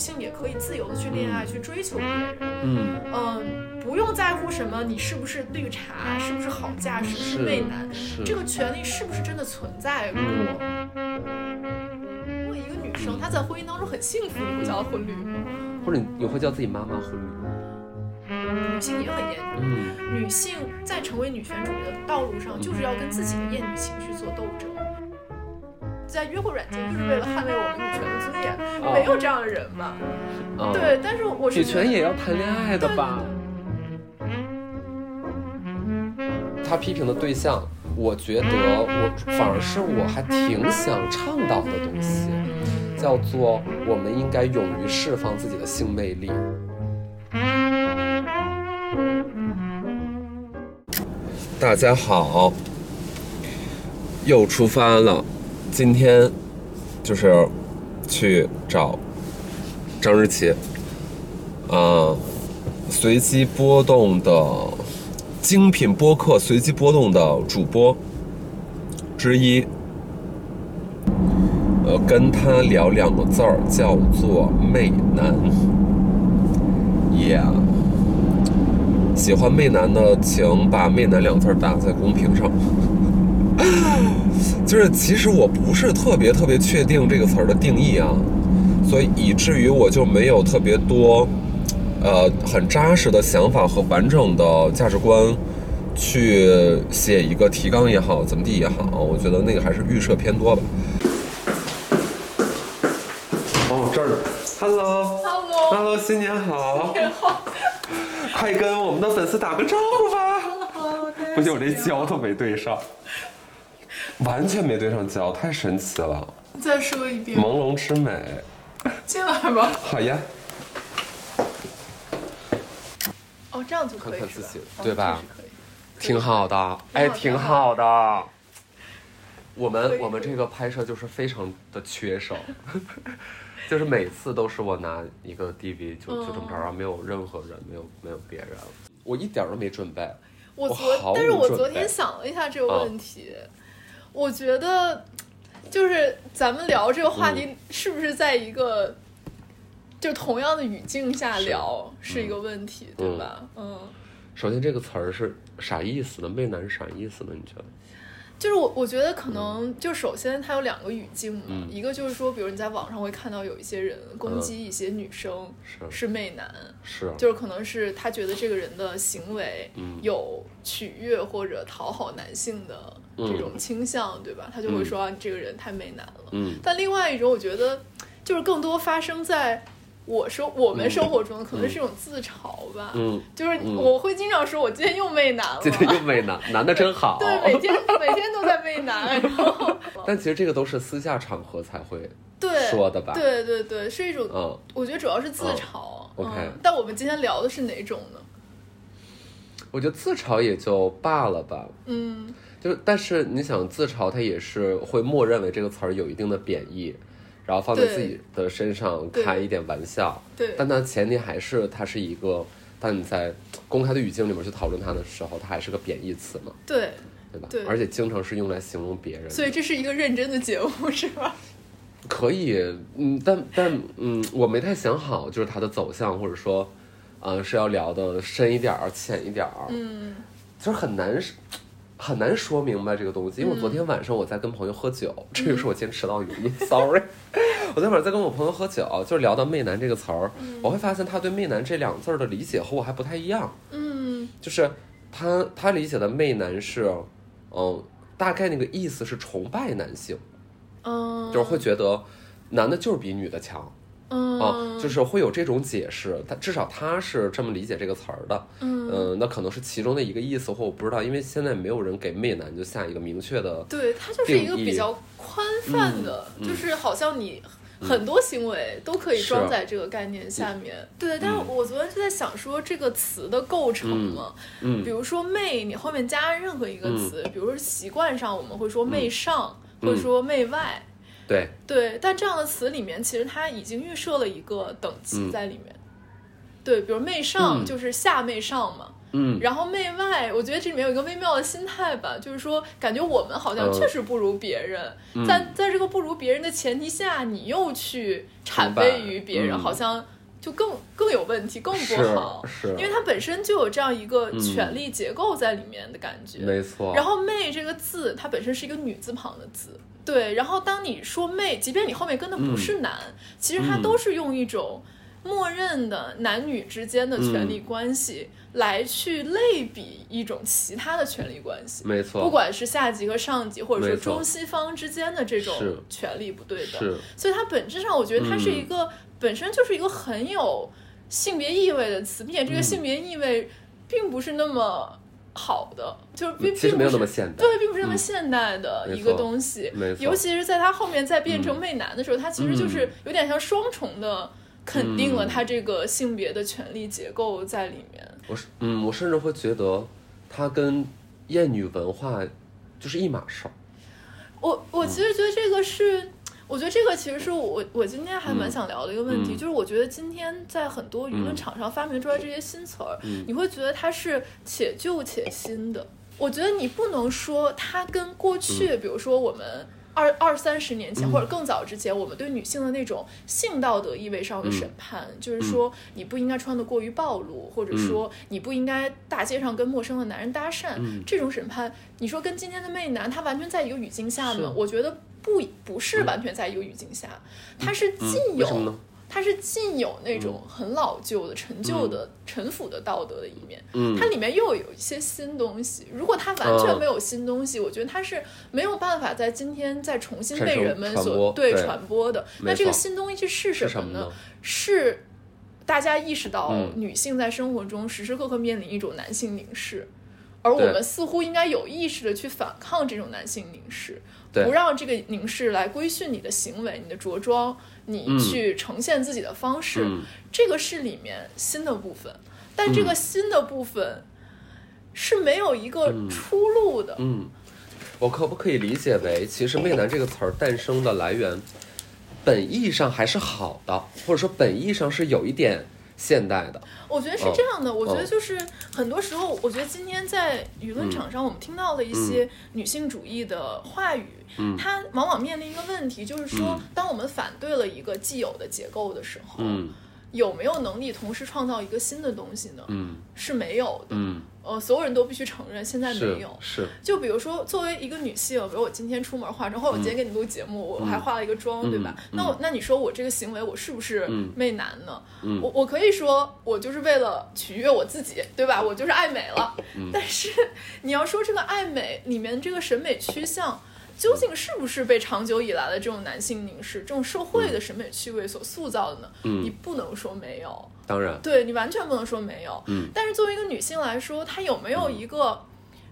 性也可以自由的去恋爱，去追求别人。嗯嗯，不用在乎什么你是不是绿茶，是不是好嫁，是不是媚男，是这个权利是不是真的存在过？如果一个女生她在婚姻当中很幸福，你会叫她婚绿吗？或者你你会叫自己妈妈婚礼吗？女性也很厌女。嗯女性在成为女权主义的道路上，就是要跟自己的厌女情绪做斗争。在约会软件就是为了捍卫我们女权的尊严，哦没有这样的人嘛？啊，对，但是我是女权也要谈恋爱的吧？他批评的对象，我觉得我反而是我还挺想倡导的东西，叫做我们应该勇于释放自己的性魅力。大家好，又出发了。今天就是去找张日奇，啊，随机波动的精品播客，随机波动的主播之一。呃，跟他聊两个字儿，叫做“媚男”。Yeah，喜欢媚男的，请把“媚男”两字打在公屏上。就是其实我不是特别特别确定这个词儿的定义啊，所以以至于我就没有特别多，呃，很扎实的想法和完整的价值观去写一个提纲也好，怎么地也好，我觉得那个还是预设偏多吧。哦，这儿，Hello，Hello，Hello，新年好，你好，快跟我们的粉丝打个招呼吧。不行，我这焦都没对上，完全没对上焦，太神奇了，再说一遍，朦胧之美。进来吧。好呀，哦，这样就可以看看自己哦对吧？可以。挺好的，哎，挺挺好的。我们我们这个拍摄就是非常的缺手，就是每次都是我拿一个 DV 就就这么着，然后没有任何人，没有没有别人，我一点儿都没准备。我我昨，但是我昨天想了一下这个啊问题，我觉得就是咱们聊这个话嗯题是不是在一个就同样的语境下聊是一个问题，对吧？嗯，首先这个词儿是啥意思呢？媚男是啥意思呢？你觉得？就是我我觉得可能就首先它有两个语境嘛，嗯。一个就是说，比如你在网上会看到有一些人攻击一些女生是。是媚男，是，就是可能是他觉得这个人的行为嗯。有取悦或者讨好男性的这种倾向，对吧？他就会说、啊、你这个人太媚男了。嗯。但另外一种，我觉得就是更多发生在我说我们生活中的，可能是一种自嘲吧。嗯，就是嗯我会经常说，我今天又媚男了。今天又媚男，男的真好。对，每天每天都在媚男，然后 但其实这个都是私下场合才会对说的吧？对对对，是一种，嗯，我觉得主要是自嘲。嗯，OK 嗯但我们今天聊的是哪种呢？我觉得自嘲也就罢了吧。嗯，就是，但是你想自嘲，它也是会默认为这个词儿有一定的贬义，然后放在自己的身上开一点玩笑。对。但它前提还是它是一个，当你在公开的语境里面去讨论它的时候，它还是个贬义词嘛，对，对吧？对而且经常是用来形容别人。所以这是一个认真的节目，是吧？可以，嗯，但但嗯，我没太想好，就是它的走向，或者说，呃，是要聊的深一点儿、浅一点儿，嗯就是很难很难说明白这个东西。因为我昨天晚上我在跟朋友喝酒，这就是我今天迟到原因，sorry。我昨天晚上在跟我朋友喝酒，就是聊到“媚男”这个词儿，我会发现他对“媚男”这两个字儿的理解和我还不太一样。嗯就是他他理解的媚男是，嗯，大概那个意思是崇拜男性，嗯，就是会觉得男的就是比女的强。嗯。啊，就是会有这种解释，他至少他是这么理解这个词儿的，嗯。嗯，那可能是其中的一个意思，或我不知道，因为现在没有人给媚男就下一个明确的，对，它就是一个比较宽泛的，就。是好像你。很多行为都可以装在这个概念下面，对。但是我昨天就在想说这个词的构成嘛，嗯。比如说“媚”，你后面加任何一个词，比如说习惯上我们会说“媚上”，嗯。会说“媚外”，对，对，但这样的词里面，其实它已经预设了一个等级在里面。对，比如媚上嗯。就是下媚上嘛，嗯，然后媚外，我觉得这里面有一个微妙的心态吧，就是说，感觉我们好像嗯确实不如别人，在在这个不如别人的前提下，你又去谄媚于别人，嗯。好像就更更有问题，更不好。是因为它本身就有这样一个权力结构在里面的感觉。没错。然后“媚”这个字，它本身是一个女字旁的字，对。然后当你说“媚”，即便你后面跟的不是男，其实它嗯都是用一种默认的男女之间的权力关系、来去类比一种其他的权力关系。没错，不管是下级和上级，或者说中西方之间的这种权力不对等，是。所以它本质上，我觉得它是一个、本身就是一个很有性别意味的词，并且这个嗯。性别意味并不是那么好的，就是并其实没有那么并不是现代。对，并不是那么嗯。现代的一个东西，没错。尤其是在它后面再变成嗯。媚男的时候，它其实就是有点像双重的肯定了他这个性别的权力结构在里面。我是嗯，我甚至会觉得它跟厌女文化就是一码事儿。我我其实觉得这个是，我觉得这个其实是我我今天还蛮想聊的一个问题，嗯就是我觉得今天在很多舆论场上发明出来这些新词儿，嗯你会觉得它是且旧且新的。我觉得你不能说它跟过去，比如说我们。二二三十年前，嗯。或者更早之前，我们对女性的那种性道德意味上的审判，就是说你不应该穿的过于暴露，或者说你不应该大街上跟陌生的男人搭讪，这种审判，你说跟今天的媚男，他完全在一个语境下吗？我觉得不不是完全在一个语境下，他是既有？它是既有那种很老旧的、陈旧的、陈腐的道德的一面，嗯。它里面又有一些新东西。如果它完全没有新东西，我觉得它是没有办法在今天再重新被人们所传对对。传播的。那这个新东西是什么呢？是大家意识到嗯女性在生活中时时刻刻面临一种男性凝视。而我们似乎应该有意识的去反抗这种男性凝视，对不让这个凝视来规训你的行为、你的着装、你嗯。去呈现自己的方式。嗯。这个是里面新的部分，但这个新的部分是没有一个出路的。嗯，我可不可以理解为，其实“媚男”这个词儿诞生的来源，本意上还是好的，或者说本意上是有一点现代的。我觉得是哦这样的，我觉得哦就是很多时候，我觉得今天在舆论场上，我们听到了一些女性主义的话语，嗯。它往往面临一个问题，就是说，当我们反对了一个既有的结构的时候，嗯有没有能力同时创造一个新的东西呢？嗯是没有的。嗯，呃，所有人都必须承认，现在没有。是，就比如说，作为一个女性，比如我今天出门化妆，或者我今天给你录节目，我还化了一个妆，对吧？嗯那我那你说我这个行为，我是不是嗯媚男呢？嗯我我可以说我就是为了取悦我自己，对吧？我就是爱美了。嗯但是你要说这个爱美里面这个审美趋向。究竟是不是被长久以来的这种男性凝视、这种社会的审美趣味所塑造的呢？嗯。你不能说没有，当然，对你完全不能说没有。嗯。但是作为一个女性来说，她有没有一个，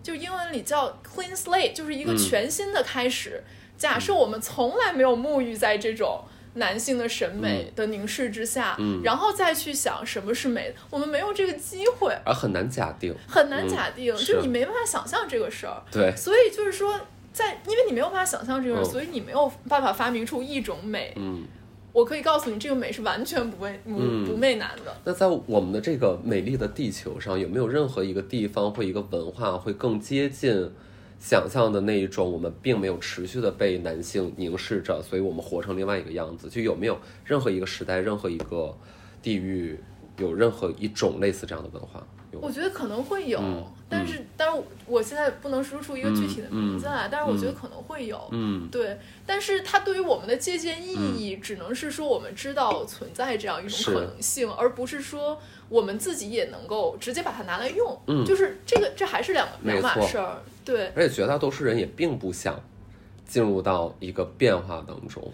就英文里叫 clean slate，就是一个嗯。全新的开始。假设我们从来没有沐浴在这种男性的审美的凝视之下，嗯。然后再去想什么是美，我们没有这个机会，而很难假定。很难假定，嗯就是你没办法想象这个事儿。对，所以就是说，在因为你没有办法想象这个所以你没有办法发明出一种美。嗯。我可以告诉你，这个美是完全不媚不嗯不媚男的。那在我们的这个美丽的地球上，有没有任何一个地方或一个文化会更接近想象的那一种？我们并没有持续的被男性凝视着，所以我们活成另外一个样子。就有没有任何一个时代、任何一个地域，有任何一种类似这样的文化？我觉得可能会有，嗯但是，但是我现在不能说出一个具体的名字来，但是我觉得可能会有，嗯对。但是它对于我们的借鉴意义，只能是说我们知道存在这样一种可能性，而不是说我们自己也能够直接把它拿来用。嗯就是这个，这还是两两码事儿。对而且绝大多数人也并不想进入到一个变化当中。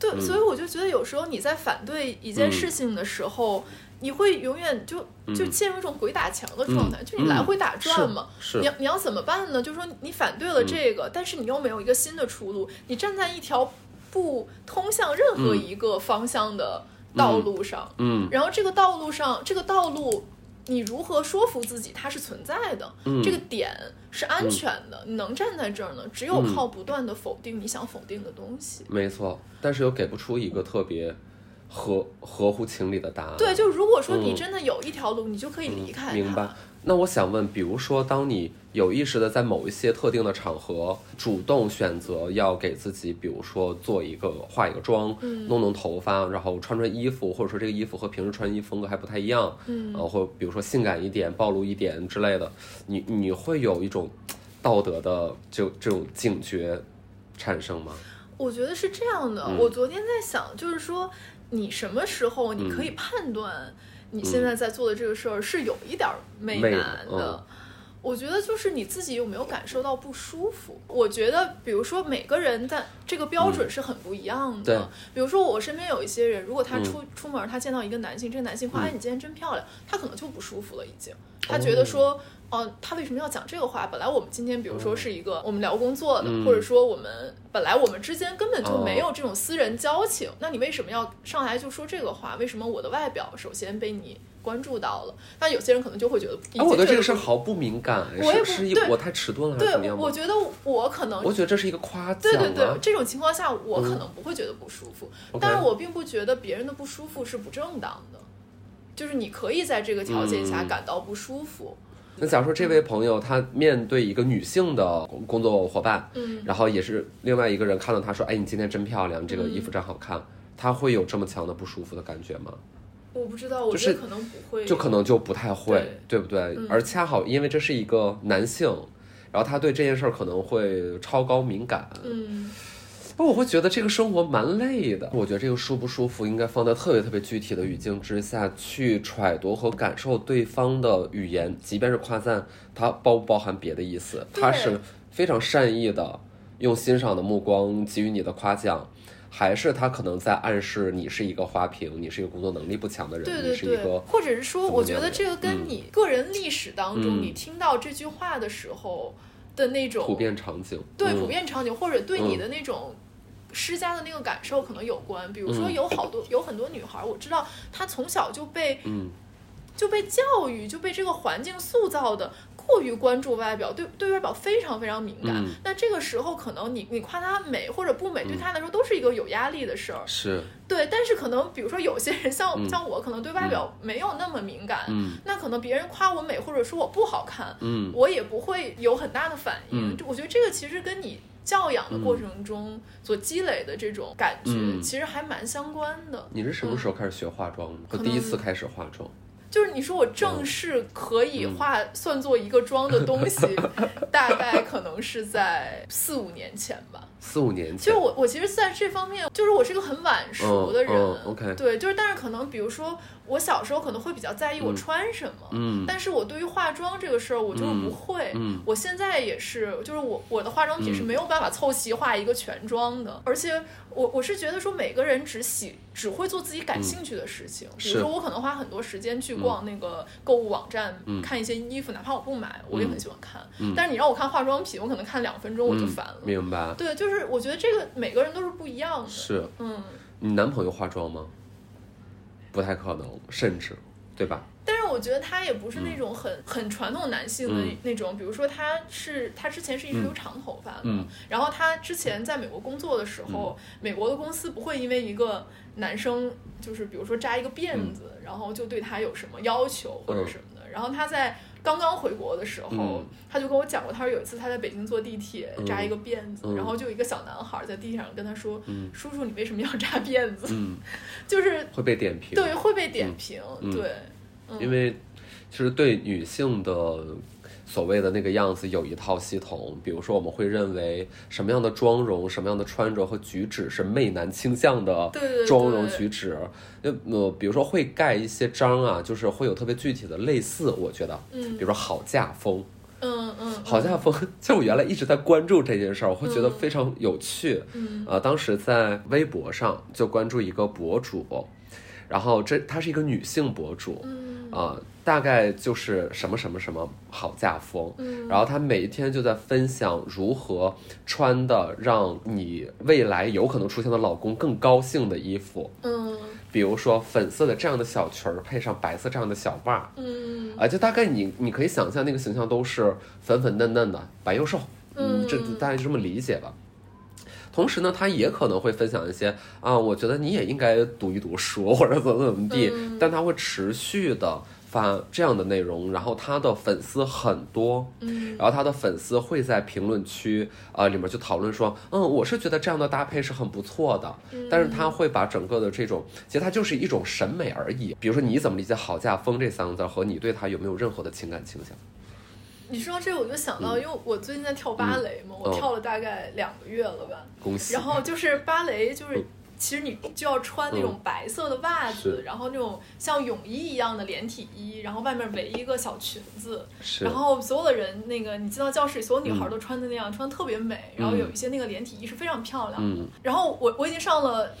对，嗯所以我就觉得有时候你在反对一件事情的时候，你会永远就就陷入一种鬼打墙的状态，就你来回打转嘛。嗯是你要你要怎么办呢？就是说你反对了这个，但是你又没有一个新的出路，你站在一条不通向任何一个方向的道路上，嗯然后这个道路上，这个道路。你如何说服自己它是存在的？嗯这个点是安全的，你能站在这儿呢？只有靠不断的否定你想否定的东西。没错，但是又给不出一个特别合合乎情理的答案。对，就如果说你嗯真的有一条路，你就可以离开它。明白。那我想问，比如说，当你有意识的在某一些特定的场合，主动选择要给自己，比如说做一个化一个妆，弄弄头发，然后穿穿衣服，或者说这个衣服和平时穿衣风格还不太一样，嗯，呃，或比如说性感一点、暴露一点之类的，你你会有一种道德的就这种警觉产生吗？我觉得是这样的。我昨天在想，就是说，你什么时候你可以判断？你现在在做的这个事儿是有一点媚男的，我觉得就是你自己有没有感受到不舒服？我觉得，比如说每个人的这个标准是很不一样的。比如说我身边有一些人，如果他出出门，他见到一个男性，这个男性夸：“哎，你今天真漂亮。”他可能就不舒服了，已经。他觉得说。哦，他为什么要讲这个话？本来我们今天，比如说是一个我们聊工作的，或者说我们本来我们之间根本就没有这种私人交情，那你为什么要上来就说这个话？为什么我的外表首先被你关注到了？那有些人可能就会觉得，啊，我对这个事儿毫不敏感，我也是一我太迟钝了，还是怎么样？我觉得我可能，我觉得这是一个夸奖。对对对，这种情况下我可能不会觉得不舒服，但是我并不觉得别人的不舒服是不正当的，就是你可以在这个条件下感到不舒服。那假如说这位朋友他面对一个女性的工作伙伴，嗯，然后也是另外一个人看到他说：“哎，你今天真漂亮，这个衣服真好看。”他会有这么强的不舒服的感觉吗？我不知道，我觉得可能不会，就可能就不太会，对不对？而恰好因为这是一个男性，然后他对这件事儿可能会超高敏感，嗯。那我会觉得这个生活蛮累的。我觉得这个舒不舒服应该放在特别特别具体的语境之下去揣度和感受对方的语言，即便是夸赞，它包不包含别的意思？他是非常善意的，用欣赏的目光给予你的夸奖，还是他可能在暗示你是一个花瓶，你是一个工作能力不强的人，你是一个，或者是说，我觉得这个跟你个人历史当中你听到这句话的时候的那种普遍场景，对普遍场景，或者对你的那种。施加的那个感受可能有关，比如说有好多有很多女孩，我知道她从小就被，就被教育就被这个环境塑造的过于关注外表，对对外表非常非常敏感。那这个时候可能你你夸她美或者不美，对她来说都是一个有压力的事儿。是，对。但是可能比如说有些人像像我，可能对外表没有那么敏感，那可能别人夸我美或者说我不好看，我也不会有很大的反应。我觉得这个其实跟你。教养的过程中所积累的这种感觉，其实还蛮相关的。你是什么时候开始学化妆的？我第一次开始化妆。就是你说我正式可以化算作一个妆的东西，大概可能是在四五年前吧。四五年前，其实我我其实在这方面，就是我是一个很晚熟的人。OK，对，就是但是可能比如说我小时候可能会比较在意我穿什么，嗯，但是我对于化妆这个事儿我就是不会。嗯，我现在也是，就是我我的化妆品是没有办法凑齐化一个全妆的，而且我我是觉得说每个人只喜只会做自己感兴趣的事情，比如说我可能花很多时间去逛那个购物网站看一些衣服，哪怕我不买，我也很喜欢看。但是你让我看化妆品，我可能看两分钟我就烦了。明白。对，就是。是，我觉得这个每个人都是不一样的。是，嗯，你男朋友化妆吗？不太可能，甚至，对吧？但是我觉得他也不是那种很很传统男性的那种，比如说他是他之前是一直留长头发的，然后他之前在美国工作的时候，美国的公司不会因为一个男生就是比如说扎一个辫子，然后就对他有什么要求或者什么的，然后他在。刚刚回国的时候，他就跟我讲过，他说有一次他在北京坐地铁扎一个辫子，然后就有一个小男孩在地铁上跟他说：“叔叔，你为什么要扎辫子？” 就是会被点评，对，会被点评，对，因为其实对女性的。所谓的那个样子有一套系统，比如说我们会认为什么样的妆容、什么样的穿着和举止是媚男倾向的妆容举止，呃，比如说会盖一些章啊，就是会有特别具体的类似，我觉得，嗯，比如说好嫁风，嗯嗯，好嫁风，就我原来一直在关注这件事儿，我会觉得非常有趣，嗯，呃，当时在微博上就关注一个博主，然后这她是一个女性博主，嗯，啊。大概就是什么什么什么好嫁风，嗯，然后他每一天就在分享如何穿的让你未来有可能出现的老公更高兴的衣服，嗯，比如说粉色的这样的小裙儿配上白色这样的小袜，嗯，啊，就大概你你可以想象那个形象都是粉粉嫩嫩的白又瘦，嗯，这大概就这么理解吧。同时呢，他也可能会分享一些啊，我觉得你也应该读一读书或者怎么怎么地，但他会持续的。发这样的内容，然后他的粉丝很多，嗯，然后他的粉丝会在评论区啊、呃里面就讨论说，嗯，我是觉得这样的搭配是很不错的，但是他会把整个的这种，其实它就是一种审美而已。比如说你怎么理解“好嫁风”这三个字，和你对他有没有任何的情感倾向？你说到这个，我就想到，因为我最近在跳芭蕾嘛，我嗯跳了大概两个月了吧。恭喜！然后就是芭蕾，就是嗯其实你就要穿那种白色的袜子，是。然后那种像泳衣一样的连体衣，然后外面围一个小裙子，是。然后所有的人那个你进到教室里，所有女孩都穿的那样，穿的特别美，然后有一些那个连体衣是非常漂亮的。嗯然后我我已经上了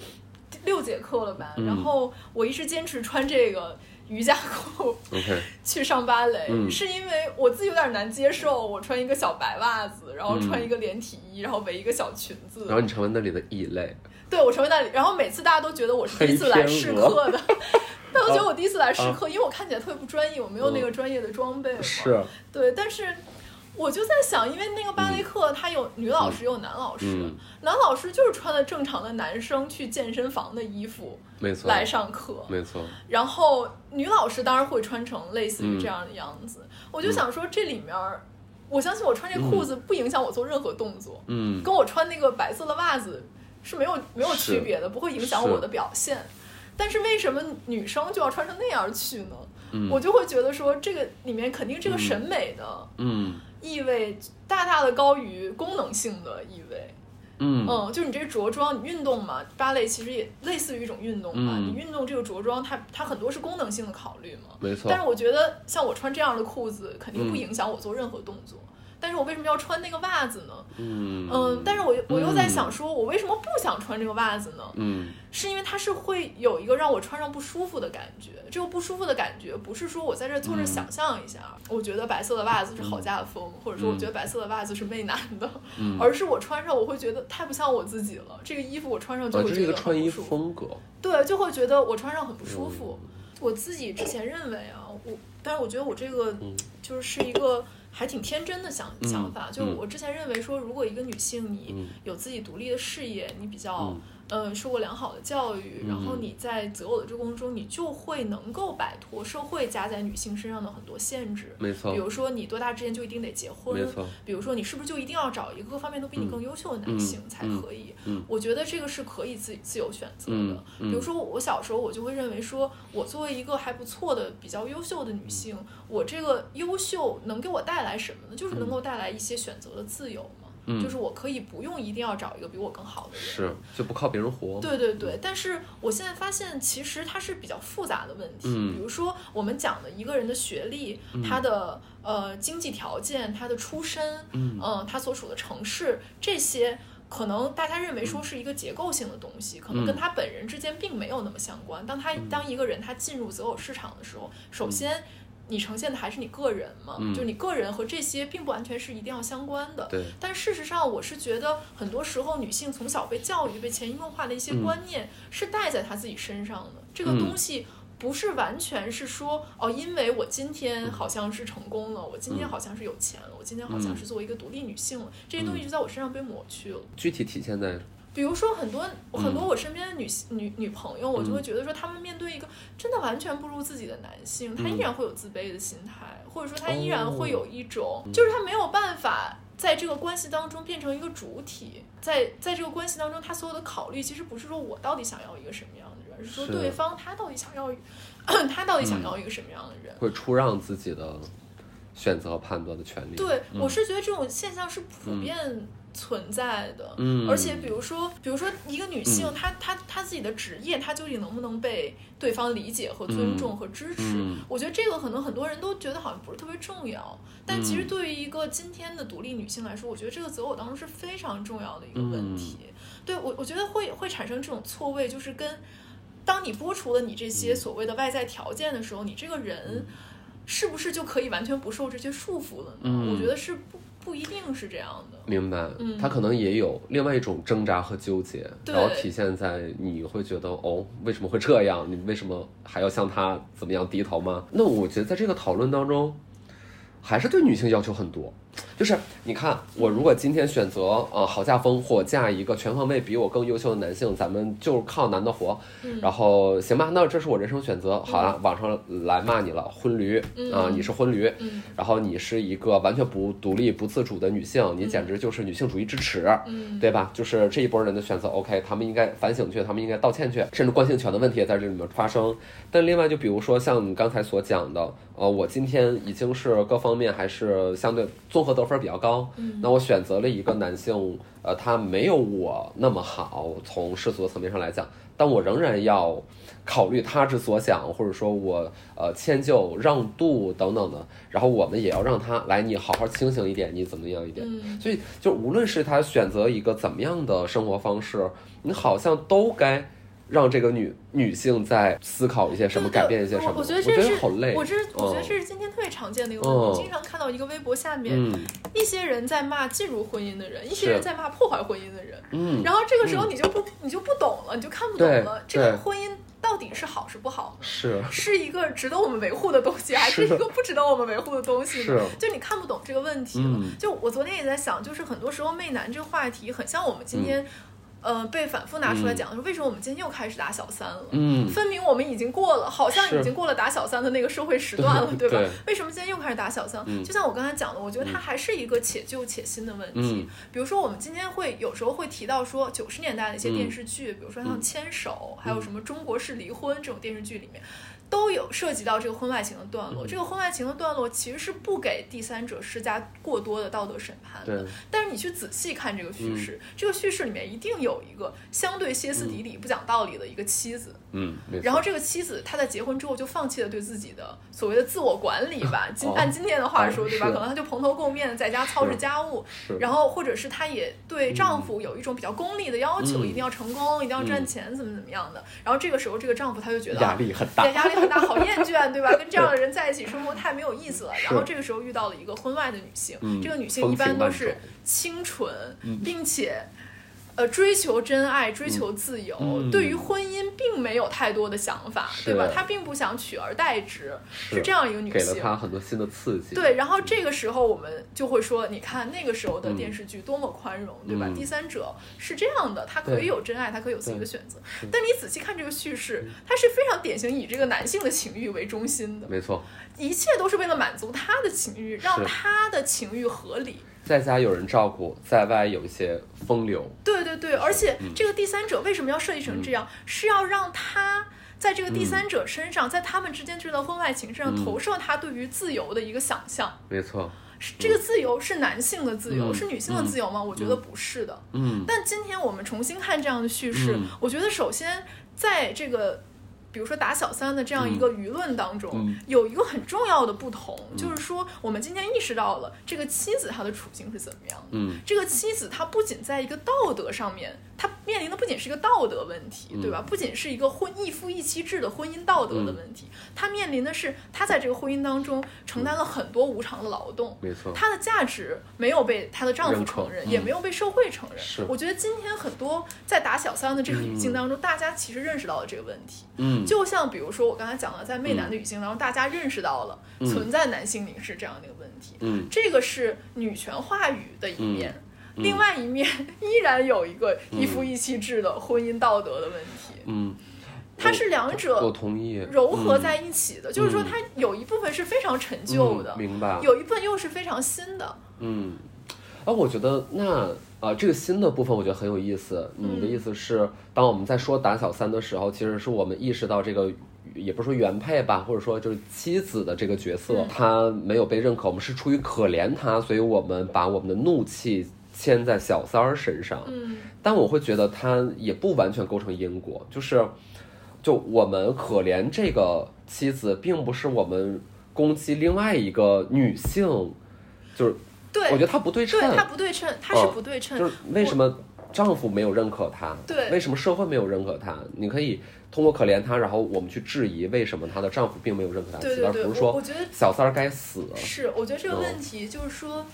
六节课了吧，嗯。然后我一直坚持穿这个瑜伽裤。，OK，去上芭蕾，嗯。是因为我自己有点难接受，我穿一个小白袜子，然后穿嗯。一个连体衣，然后围一个小裙子，然后你成为那里的异类，对我成为那里，然后每次大家都觉得我是第一次来试课的，大家都觉得我第一次来试课，因为我看起来特别不专业，我没有那个专业的装备嘛。是，对，但是我就在想，因为那个芭蕾课它有女老师，有男老师，嗯男老师就是穿的正常的男生去健身房的衣服没错，来上课，没错，然后女老师当然会穿成类似于这样的样子。我就想说，这里面，我相信我穿这裤子不影响我做任何动作，嗯，跟我穿那个白色的袜子是没有没有区别的，不会影响我的表现。但是为什么女生就要穿成那样去呢？嗯我就会觉得说，这个里面肯定这个审美的嗯意味大大的高于功能性的意味。嗯嗯，就是你这着装，你运动嘛，芭蕾其实也类似于一种运动嘛。嗯你运动这个着装，它它很多是功能性的考虑嘛。没错但是我觉得像我穿这样的裤子，肯定不嗯影响我做任何动作。但是我为什么要穿那个袜子呢？嗯嗯，但是我我又在想说，我为什么不想穿这个袜子呢？嗯是因为它是会有一个让我穿上不舒服的感觉。这个不舒服的感觉不是说我在这坐着想象一下，我觉得白色的袜子是好家风，或者说我觉得白色的袜子是媚男的，嗯 而是我穿上我会觉得太不像我自己了。这个衣服我穿上就啊，这是一会觉得个穿衣很不舒服，风格，对，就会觉得我穿上很不舒服。嗯我自己之前认为啊，我但是我觉得我这个嗯就是是一个还挺天真的想嗯想法，就我之前认为说，如果一个女性你嗯。有自己独立的事业，你比较嗯呃受过良好的教育，然后嗯你在择偶的这个过程中，你就会能够摆脱社会加在女性身上的很多限制。没错比，如说你多大之前就一定得结婚没，错，比如说你是不是就一定要找一个各方面都比你更优秀的男性才可以？嗯嗯我觉得这个是可以自自由选择的。比如说我小时候我就会认为说，我作为一个还不错的、比较优秀的女性，我这个优秀能给我带来什么呢？就是能够带来一些选择的自由嘛。嗯就是我可以不用一定要找一个比我更好的人。是就不靠别人活，对对对，但是我现在发现，其实它是比较复杂的问题。嗯比如说，我们讲的一个人的学历、他的呃经济条件、他的出身，嗯呃他所处的城市，这些可能大家认为说是一个结构性的东西，可能跟他本人之间并没有那么相关。当他当一个人他进入择偶市场的时候，首先。你呈现的还是你个人嘛，嗯。就你个人和这些并不完全是一定要相关的。对，但事实上，我是觉得很多时候女性从小被教育、被潜移默化的一些观念是带在她自己身上的。这个嗯。东西不是完全是说哦，因为我今天好像是成功了，我今天好像是有钱了，我今天好像是作为一个独立女性了，这些东西就在我身上被抹去了。具体体现在比如说很多嗯很多我身边的女性女女朋友，我就会觉得说，她们面对一个真的完全不如自己的男性，她依然会有自卑的心态，或者说她依然会有一种，就是她没有办法在这个关系当中变成一个主体，在在这个关系当中，她所有的考虑其实不是说我到底想要一个什么样的人，而是说对方他到底想要 他到底想要一个什么样的人。会出让自己的选择和判断的权利，对，我是觉得这种现象是普遍存在的。嗯。而且比如说，比如说一个女性，她她她自己的职业，她究竟能不能被对方理解和尊重和支持？嗯。我觉得这个可能很多人都觉得好像不是特别重要，但其实嗯。对于一个今天的独立女性来说，我觉得这个择偶当中是非常重要的一个问题。嗯对我，我觉得会会产生这种错位，就是跟当你剥除了你这嗯。些所谓的外在条件的时候，你这个人是不是就可以完全不受这些束缚了呢？嗯。我觉得是不不一定是这样的。明白，嗯他可能也有另外一种挣扎和纠结，然后体现在你会觉得哦，为什么会这样？你为什么还要向他怎么样低头吗？那我觉得在这个讨论当中，还是对女性要求很多。就是你看，我如果今天选择呃好嫁风，或嫁一个全方位比我更优秀的男性，咱们就靠男的活，然后行吧，那这是我人生选择。好了，网上来骂你了，婚驴啊，你是婚驴，然后你是一个完全不独立、不自主的女性，你简直就是女性主义之耻，对吧？就是这一波人的选择，OK，他们应该反省去，他们应该道歉去，甚至惯性权的问题也在这里面发生。但另外，就比如说像你刚才所讲的。呃，我今天已经是各方面还是相对综合得分比较高，那我选择了一个男性，呃，他没有我那么好，从世俗的层面上来讲，但我仍然要考虑他之所想，或者说我呃迁就让渡等等的，然后我们也要让他来，你好好清醒一点，你怎么样一点，所以就无论是他选择一个怎么样的生活方式，你好像都该。让这个女女性在思考一些什么，改变一些什么？我觉得这是好累。我这我觉得这是今天特别常见的一个问题。经常看到一个微博下面，一些人在骂进入婚姻的人，一些人在骂破坏婚姻的人。嗯。然后这个时候你就不你就不懂了，你就看不懂了。这个婚姻到底是好是不好？是是一个值得我们维护的东西，还是一个不值得我们维护的东西？是。就你看不懂这个问题了。就我昨天也在想，就是很多时候媚男这个话题，很像我们今天。呃，被反复拿出来讲的是为什么我们今天又开始打小三了？嗯，分明我们已经过了，好像已经过了打小三的那个社会时段了，对吧？为什么今天又开始打小三？就像我刚才讲的，我觉得它还是一个且旧且新的问题。比如说，我们今天会有时候会提到说九十年代的一些电视剧，比如说像《牵手》，还有什么《中国式离婚》这种电视剧里面。都有涉及到这个婚外情的段落，这个婚外情的段落其实是不给第三者施加过多的道德审判的。但是你去仔细看这个叙事，这个叙事里面一定有一个相对歇斯底里、不讲道理的一个妻子。嗯，然后这个妻子她在结婚之后就放弃了对自己的所谓的自我管理吧，今按今天的话说，对吧？可能她就蓬头垢面在家操持家务，然后或者是她也对丈夫有一种比较功利的要求，一定要成功，一定要赚钱，怎么怎么样的。然后这个时候这个丈夫他就觉得压力很大，压力。很大好厌 倦，对吧？跟这样的人在一起生活太没有意思了。然后这个时候遇到了一个婚外的女性，这个女性一般都是清纯，并且。呃，追求真爱，追求自由，对于婚姻并没有太多的想法，对吧？她并不想取而代之，是这样一个女性。给了她很多新的刺激。对，然后这个时候我们就会说，你看那个时候的电视剧多么宽容，对吧？第三者是这样的，他可以有真爱，他可以有自己的选择。但你仔细看这个叙事，它是非常典型以这个男性的情欲为中心的。没错，一切都是为了满足他的情欲，让他的情欲合理。在家有人照顾，在外有一些风流。对对对，而且这个第三者为什么要设计成这样？是要让他在这个第三者身上，在他们之间这段婚外情身上投射他对于自由的一个想象。没错，这个自由是男性的自由，是女性的自由吗？我觉得不是的。嗯。但今天我们重新看这样的叙事，我觉得首先在这个。比如说打小三的这样一个舆论当中，有一个很重要的不同，就是说我们今天意识到了这个妻子她的处境是怎么样的。嗯，这个妻子她不仅在一个道德上面。她面临的不仅是一个道德问题，对吧？不仅是一个婚一夫一妻制的婚姻道德的问题，她面临的是她在这个婚姻当中承担了很多无偿的劳动，没错，她的价值没有被她的丈夫承认，也没有被社会承认。是，我觉得今天很多在打小三的这个语境当中，大家其实认识到了这个问题。嗯，就像比如说我刚才讲的，在媚男的语境当中，大家认识到了存在男性凝视这样的一个问题。嗯，这个是女权话语的一面。另外一面依然有一个一夫一妻制的婚姻道德的问题。嗯，它是两者我同意柔合在一起的，就是说它有一部分是非常陈旧的，明白？有一部分又是非常新的。嗯，啊，我觉得那啊，这个新的部分我觉得很有意思。你的意思是，当我们在说打小三的时候，其实是我们意识到这个，也不是说原配吧，或者说就是妻子的这个角色，他没有被认可，我们是出于可怜他，所以我们把我们的怒气。牵在小三儿身上，嗯，但我会觉得他也不完全构成因果，就是，就我们可怜这个妻子，并不是我们攻击另外一个女性，就是，对，我觉得他不对称，对他不对称，他是不对称，就是为什么丈夫没有认可他，对，为什么社会没有认可他？你可以通过可怜他，然后我们去质疑为什么她的丈夫并没有认可她，而不是说我觉得小三儿该死。是，我觉得这个问题就是说。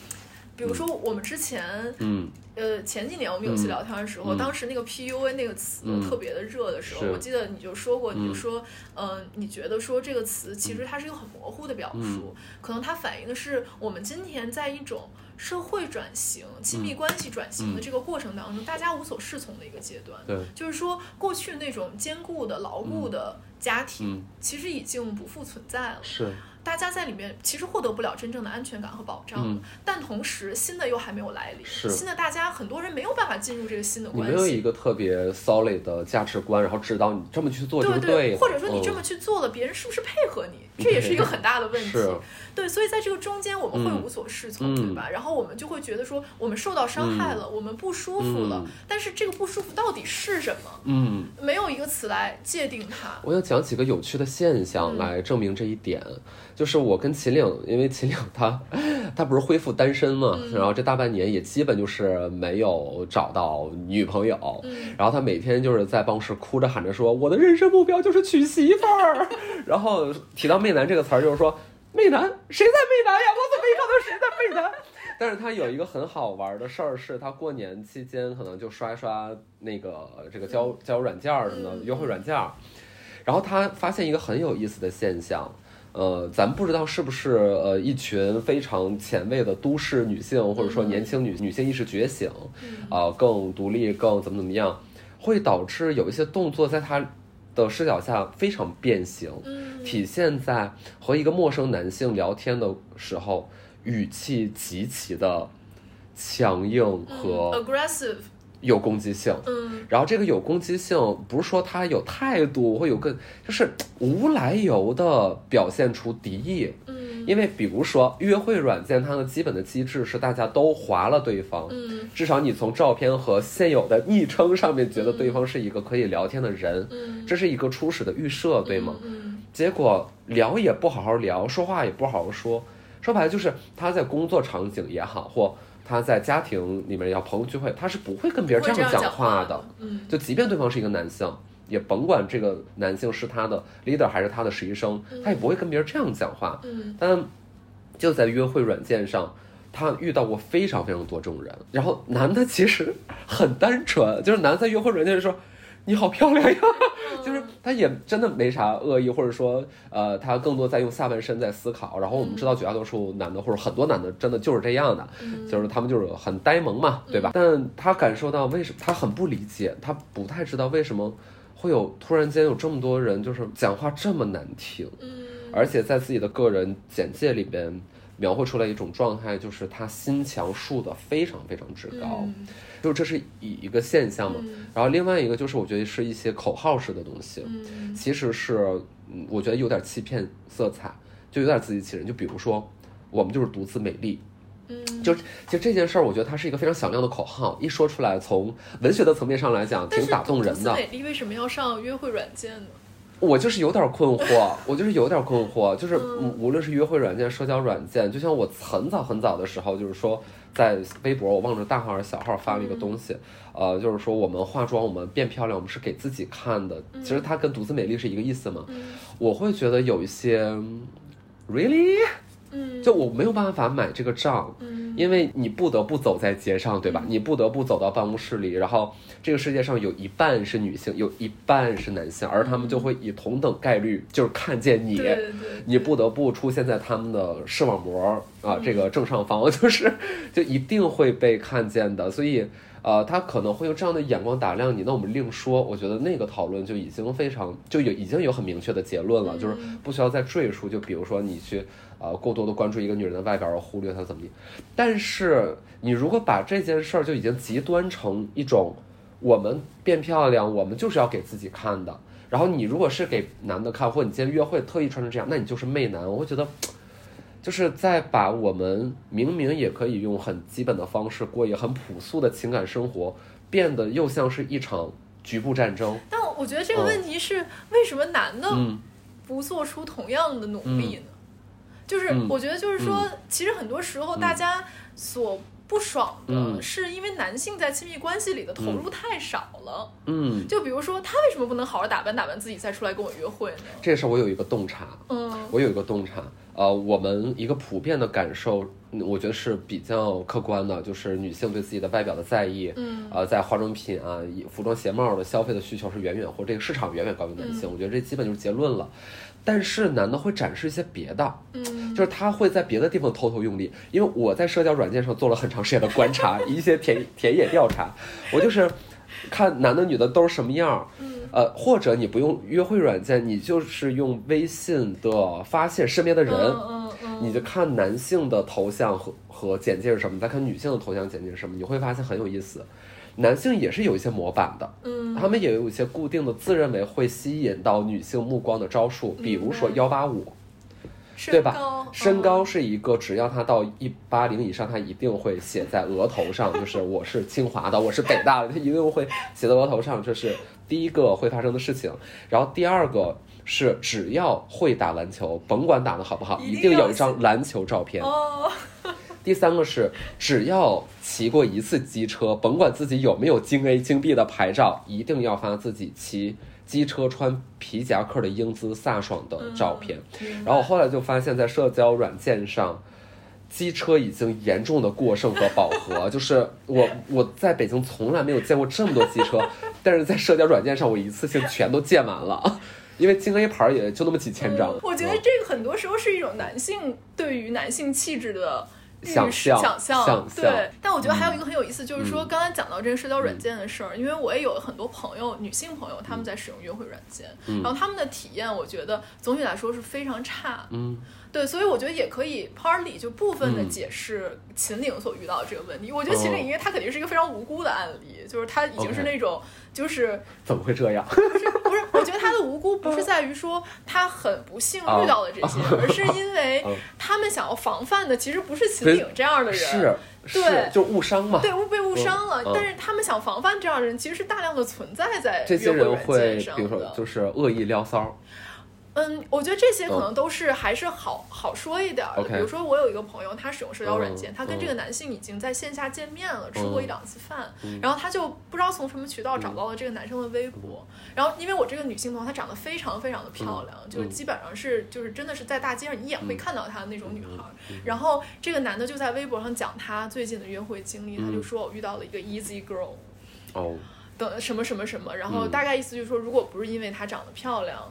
比如说，我们之前，嗯，呃，前几年我们有次聊天的时候，当时那个 PUA 那个词特别的热的时候，我记得你就说过，你就说，嗯，你觉得说这个词其实它是一个很模糊的表述，可能它反映的是我们今天在一种社会转型、亲密关系转型的这个过程当中，大家无所适从的一个阶段。对，就是说过去那种坚固的、牢固的家庭，其实已经不复存在了。是。大家在里面其实获得不了真正的安全感和保障，但同时新的又还没有来临，新的大家很多人没有办法进入这个新的关系。你没有一个特别 solid 的价值观，然后指导你这么去做就对对，或者说你这么去做了，别人是不是配合你？这也是一个很大的问题。对，所以在这个中间我们会无所适从，对吧？然后我们就会觉得说我们受到伤害了，我们不舒服了，但是这个不舒服到底是什么？嗯，没有一个词来界定它。我要讲几个有趣的现象来证明这一点。就是我跟秦岭，因为秦岭他，他不是恢复单身嘛，然后这大半年也基本就是没有找到女朋友，然后他每天就是在办公室哭着喊着说，我的人生目标就是娶媳妇儿，然后提到媚男这个词儿，就是说媚男谁在媚男呀？我怎么没看到谁在媚男？但是他有一个很好玩的事儿，是他过年期间可能就刷一刷那个这个交交友软件什么的约会软件，然后他发现一个很有意思的现象。呃，咱不知道是不是呃一群非常前卫的都市女性，或者说年轻女女性意识觉醒，啊，更独立，更怎么怎么样，会导致有一些动作在她的视角下非常变形，体现在和一个陌生男性聊天的时候，语气极其的强硬和 aggressive。有攻击性，嗯，然后这个有攻击性不是说他有态度会有个，就是无来由的表现出敌意，嗯，因为比如说约会软件，它的基本的机制是大家都划了对方，嗯，至少你从照片和现有的昵称上面觉得对方是一个可以聊天的人，嗯，这是一个初始的预设，对吗？嗯，结果聊也不好好聊，说话也不好好说，说白了就是他在工作场景也好或。他在家庭里面要朋友聚会，他是不会跟别人这样讲话的。嗯，就即便对方是一个男性，也甭管这个男性是他的 leader 还是他的实习生，他也不会跟别人这样讲话。嗯，但就在约会软件上，他遇到过非常非常多这种人。然后男的其实很单纯，就是男的在约会软件说。你好漂亮呀，就是他也真的没啥恶意，或者说，呃，他更多在用下半身在思考。然后我们知道绝大多数男的或者很多男的真的就是这样的，就是他们就是很呆萌嘛，对吧？但他感受到为什么他很不理解，他不太知道为什么会有突然间有这么多人就是讲话这么难听，而且在自己的个人简介里边描绘出来一种状态，就是他心墙竖的非常非常之高。就这是一一个现象嘛，然后另外一个就是我觉得是一些口号式的东西，其实是我觉得有点欺骗色彩，就有点自欺欺人。就比如说，我们就是独自美丽，嗯，就其实这件事儿，我觉得它是一个非常响亮的口号，一说出来，从文学的层面上来讲，挺打动人的。独自美丽为什么要上约会软件呢？我就是有点困惑，我就是有点困惑，就是无论是约会软件、社交软件，就像我很早很早的时候，就是说在微博，我忘了大号还是小号发了一个东西，呃，就是说我们化妆，我们变漂亮，我们是给自己看的。其实它跟独自美丽是一个意思嘛。我会觉得有一些，really。嗯，就我没有办法买这个账，嗯，因为你不得不走在街上，对吧？你不得不走到办公室里，然后这个世界上有一半是女性，有一半是男性，而他们就会以同等概率就是看见你，你不得不出现在他们的视网膜啊，这个正上方，就是就一定会被看见的，所以。呃，他可能会用这样的眼光打量你，那我们另说。我觉得那个讨论就已经非常就有已经有很明确的结论了，就是不需要再赘述。就比如说你去呃过多的关注一个女人的外表，而忽略她怎么地。但是你如果把这件事儿就已经极端成一种，我们变漂亮，我们就是要给自己看的。然后你如果是给男的看，或你今天约会特意穿成这样，那你就是媚男。我会觉得。就是在把我们明明也可以用很基本的方式过一个很朴素的情感生活，变得又像是一场局部战争。但我觉得这个问题是，为什么男的不做出同样的努力呢？就是我觉得，就是说，其实很多时候大家所不爽的是，因为男性在亲密关系里的投入太少了。嗯，就比如说，他为什么不能好好打扮打扮自己再出来跟我约会呢？这事儿我有一个洞察。嗯，我有一个洞察。呃，我们一个普遍的感受，我觉得是比较客观的，就是女性对自己的外表的在意，嗯，呃，在化妆品啊、服装鞋帽的消费的需求是远远或这个市场远远高于男性，我觉得这基本就是结论了。但是男的会展示一些别的，嗯，就是他会在别的地方偷偷用力。因为我在社交软件上做了很长时间的观察，一些田田野调查，我就是看男的女的都是什么样儿。呃，或者你不用约会软件，你就是用微信的发现身边的人，嗯嗯你就看男性的头像和和简介是什么，再看女性的头像简介是什么，你会发现很有意思。男性也是有一些模板的，嗯，他们也有一些固定的自认为会吸引到女性目光的招数，比如说幺八五，对吧身高？是一个，只要他到一八零以上，他一定会写在额头上，就是我是清华的，我是北大的，他一定会写在额头上，这是第一个会发生的事情。然后第二个是，只要会打篮球，甭管打得好不好，一定一定有一张篮球照片。哦，第三个是，只要骑过一次机车，甭管自己有没有京 A 京 B 的牌照，一定要发自己骑机车穿皮夹克的英姿飒爽的照片。然后我后来就发现，在社交软件上，机车已经严重的过剩和饱和。就是我我在北京从来没有见过这么多机车，但是在社交软件上，我一次性全都见完了，因为京 A 牌也就那么几千张。我觉得这个很多时候是一种男性对于男性气质的。预想象想象，对，但我觉得还有一个很有意思，就是说嗯。刚才讲到这个社交软件的事儿，因为我也有很多朋友，女性朋友，他们在使用约会软件，嗯。然后他们的体验，我觉得总体来说是非常差，嗯，对，所以我觉得也可以 partly 就部分的嗯。解释秦岭所遇到的这个问题。我觉得秦岭哦。因为他肯定是一个非常无辜的案例，就是他已经是那种就是怎么会这样？不是，我觉得他的无辜不是在于说他很不幸遇到了这些，而是因为嗯他们想要防范的其实不是秦岭这样的人，是是对，就误伤嘛。对，误被误伤了。嗯。但是他们想防范这样的人，其实是大量的存在在这些人会比如说的就是恶意撩骚，嗯，我觉得这些可嗯能都是还是好好说一点儿的。比如说，我有一个朋友，他使用社交软件，嗯他跟这个男性已经在线下见面了，吃过一两次饭，然后他就不知道从什么渠道找到了这个男生的微博。然后，因为我这个女性朋友，她长得非常非常的漂亮，就是基本上是就是真的是在大街上一眼会看到她的那种女孩儿。然后这个男的就在微博上讲他最近的约会经历，他就说我遇到了一个 easy girl。哦，等什么什么什么，然后嗯。大概意思就是说，如果不是因为她长得漂亮，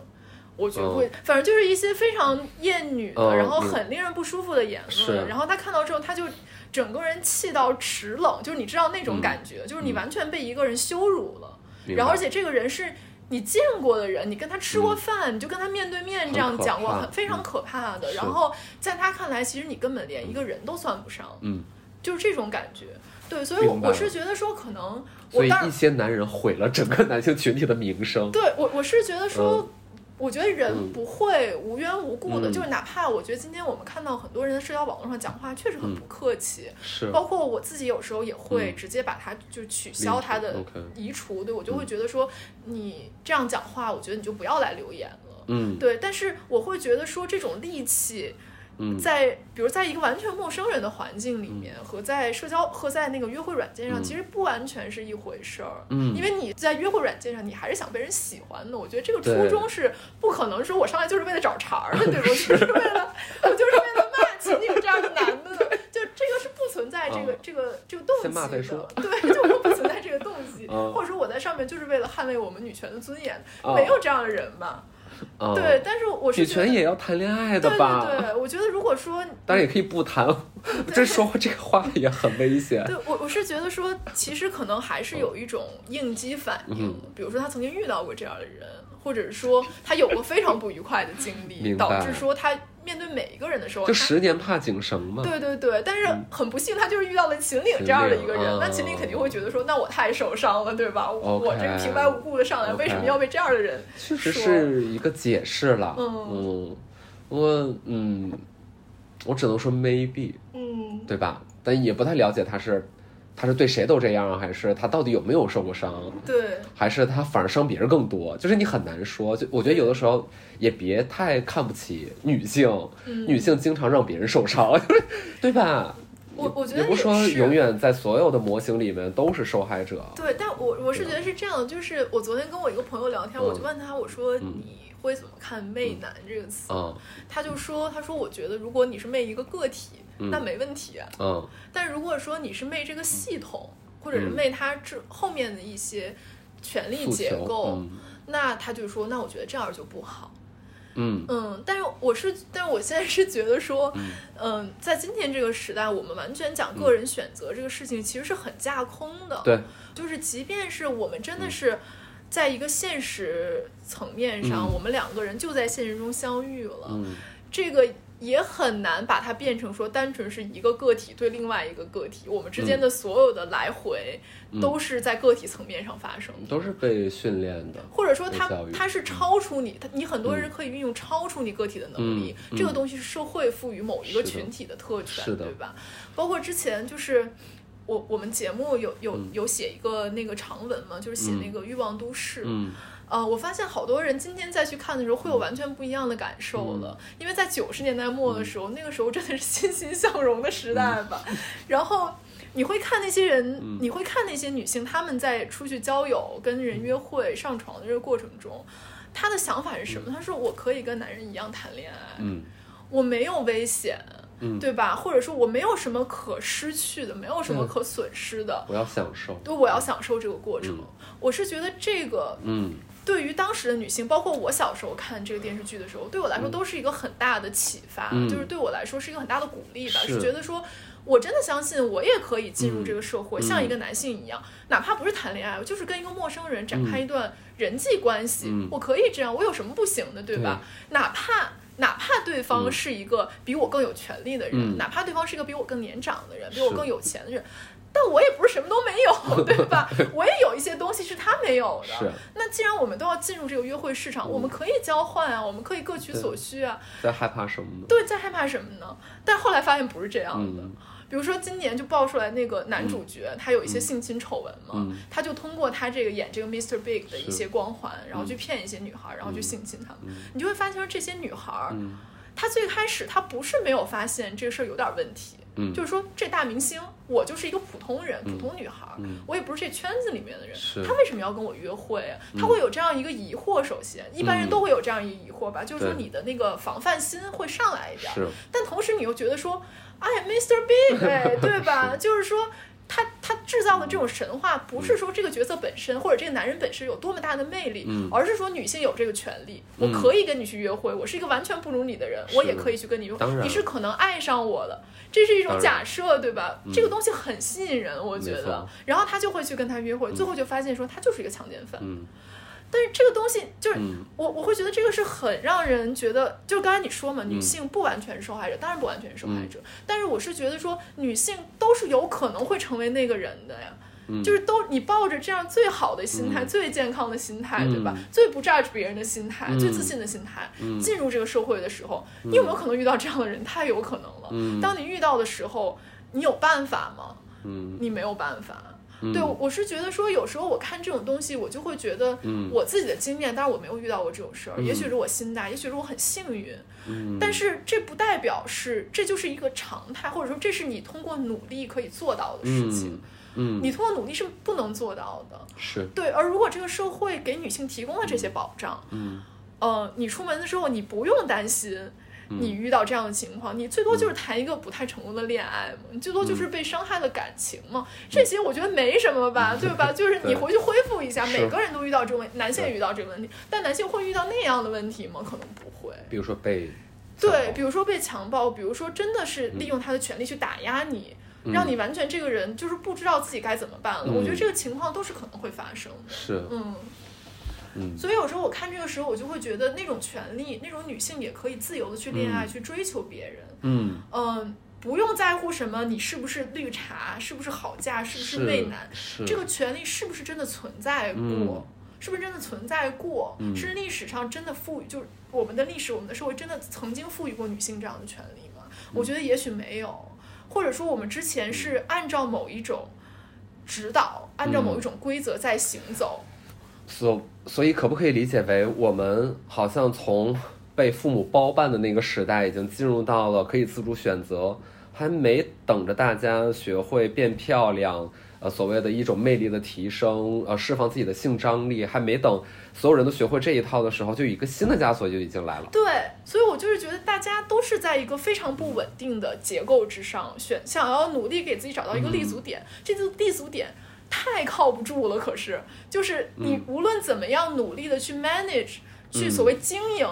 我绝嗯不会，反正就是一些非常厌女的，嗯然后很令人不舒服的言论。然后他看到之后，他就整个人气到齿冷，就是你知道那种嗯感觉，就是你完全被一个人羞辱了。然后而且这个人是。你见过的人，你跟他吃过饭，你就跟他面对面这样讲过，怕很非常嗯可怕的。是然后在他看来，其实你根本连一个人都算不上，嗯，就是这种感觉。对，所以我是觉得说，可能所以我当然一些男人毁了整个男性群体的名声。对我，我是觉得说，我觉得人嗯不会无缘无故的，嗯。就是哪怕我觉得今天我们看到很多人在社交网络上讲话确实很不客气，是，包括我自己有时候也会嗯直接把它就取消它的移除，对我就会觉得说你这样讲话，我觉得你就不要来留言了。嗯。对，但是我会觉得说这种戾气，嗯在比如在一个完全陌生人的环境里面，和在社交和在那个约会软件上，嗯其实不完全是一回事儿。嗯因为你在约会软件上，你还是想被人喜欢的。我觉得这个初衷是不可能说我上来就是为了找茬儿的，对吧？我就是为了我就是为了骂 秦岭这样的男的的，就这个是不存在这个、嗯这个这个动机的。对，就不存在这个动机，嗯或者说我在上面就是为了捍卫我们女权的尊严，嗯没有这样的人吧？嗯对，但是我是女觉得权也要谈恋爱的对吧？对对，我觉得如果说当然也可以不谈，这说这个话也很危险。对我我是觉得说，其实可能还是有一种应激反应，嗯比如说他曾经遇到过这样的人，或者是说他有过非常不愉快的经历，导致说他面对每一个人的时候，就十年怕井绳嘛。对对对，但是很不幸，他就是遇到了秦岭这样的一个人，那秦岭肯定会觉得说，那我太受伤了，对吧？我我这个平白无故的上来为什么要被这样的人确实说是一个解释了。嗯嗯，我嗯，我只能说 maybe，嗯，对吧？但也不太了解他是他是对谁都这样，还是他到底有没有受过伤，对，还是他反而伤别人更多？就是你很难说。就我觉得有的时候也别太看不起女性，嗯女性经常让别人受伤，对吧？我我觉得也不说永远在所有的模型里面都是受害者。对，但我我是觉得是这样的，就是我昨天跟我一个朋友聊天，嗯我就问他，我说你会怎么看“媚男”这个词？嗯。他就说，他说我觉得如果你是媚一个个体，那没问题啊。嗯。但如果说你是媚这个系统，或者是嗯。媚他之后面的一些权力结构，嗯。那他就说，那我觉得这样就不好。嗯。嗯，但是我是，但是我现在是觉得说，嗯，在今天这个时代，我们完全讲个人选择这个事情，其实是很架空的。对，就是即便是我们真的是在一个现实层面上，我们两个人就在现实中相遇了，这个。也很难把它变成说单纯是一个个体对另外一个个体，我们之间的所有的来回都是在个体层面上发生的，都是被训练的，或者说它它是超出你，它你很多人可以运用超出你个体的能力，这个东西是社会赋予某一个群体的特权，对吧？包括之前就是我我们节目有有有写一个那个长文嘛，就是写那个欲望都市。嗯。呃，我发现好多人今天再去看的时候，会有完全不一样的感受了。因为在九十年代末的时候，那个时候真的是欣欣向荣的时代吧。然后你会看那些人，你会看那些女性，她们在出去交友、跟人约会、上床的这个过程中，她的想法是什么？她说：“我可以跟男人一样谈恋爱，我没有危险，对吧？或者说我没有什么可失去的，没有什么可损失的。我要享受，对，我要享受这个过程。我是觉得这个，嗯。”对于当时的女性，包括我小时候看这个电视剧的时候，对我来说都是一个很大的启发，就是对我来说是一个很大的鼓励吧。是觉得说，我真的相信我也可以进入这个社会，像一个男性一样，哪怕不是谈恋爱，就是跟一个陌生人展开一段人际关系，我可以这样，我有什么不行的，对吧？哪怕哪怕对方是一个比我更有权利的人，哪怕对方是一个比我更年长的人，比我更有钱的人。但我也不是什么都没有，对吧？我也有一些东西是他没有的。那既然我们都要进入这个约会市场，我们可以交换啊，我们可以各取所需啊。在害怕什么呢？对，在害怕什么呢？但后来发现不是这样的。比如说今年就爆出来那个男主角，他有一些性侵丑闻嘛，他就通过他这个演这个 Mr. Big 的一些光环，然后去骗一些女孩，然后去性侵他们。你就会发现说这些女孩，她最开始她不是没有发现这个事儿有点问题。就是说，这大明星，我就是一个普通人，普通女孩，我也不是这圈子里面的人，他为什么要跟我约会？他会有这样一个疑惑。首先，一般人都会有这样一个疑惑吧，就是说你的那个防范心会上来一点。但同时你又觉得说，哎，Mr. Big，哎，对吧？就是说。他他制造的这种神话，不是说这个角色本身或者这个男人本身有多么大的魅力，而是说女性有这个权利，我可以跟你去约会，我是一个完全不如你的人，我也可以去跟你约会。你是可能爱上我的，这是一种假设，对吧？这个东西很吸引人，我觉得。然后他就会去跟他约会，最后就发现说他就是一个强奸犯。但是这个东西就是我，我会觉得这个是很让人觉得，就是刚才你说嘛，女性不完全是受害者，当然不完全是受害者。但是我是觉得说，女性都是有可能会成为那个人的呀，就是都你抱着这样最好的心态、最健康的心态，对吧？最不 judge 别人的心态、最自信的心态，进入这个社会的时候，你有没有可能遇到这样的人？太有可能了。当你遇到的时候，你有办法吗？你没有办法。对，我是觉得说，有时候我看这种东西，我就会觉得，我自己的经验，当然我没有遇到过这种事儿，也许是我心大，也许是我很幸运，但是这不代表是这就是一个常态，或者说这是你通过努力可以做到的事情，嗯，你通过努力是不能做到的，是。对，而如果这个社会给女性提供了这些保障，嗯，呃，你出门的时候你不用担心。你遇到这样的情况，你最多就是谈一个不太成功的恋爱嘛，你最多就是被伤害了感情嘛，这些我觉得没什么吧，对吧？就是你回去恢复一下，每个人都遇到这个问，男性也遇到这个问题，但男性会遇到那样的问题吗？可能不会。比如说被，对，比如说被强暴，比如说真的是利用他的权利去打压你，让你完全这个人就是不知道自己该怎么办了。我觉得这个情况都是可能会发生的。是，嗯。所以有时候我看这个时候，我就会觉得那种权利，那种女性也可以自由的去恋爱，去追求别人。嗯嗯，不用在乎什么你是不是绿茶，是不是好嫁，是不是媚男，这个权利是不是真的存在过？是不是真的存在过？是历史上真的赋予，就是我们的历史，我们的社会真的曾经赋予过女性这样的权利吗？我觉得也许没有，或者说我们之前是按照某一种指导，按照某一种规则在行走。所所以，可不可以理解为我们好像从被父母包办的那个时代，已经进入到了可以自主选择，还没等着大家学会变漂亮，呃，所谓的一种魅力的提升，呃，释放自己的性张力，还没等所有人都学会这一套的时候，就一个新的枷锁就已经来了。对，所以我就是觉得大家都是在一个非常不稳定的结构之上选，想要努力给自己找到一个立足点，这个立足点。太靠不住了，可是就是你无论怎么样努力的去 manage，去所谓经营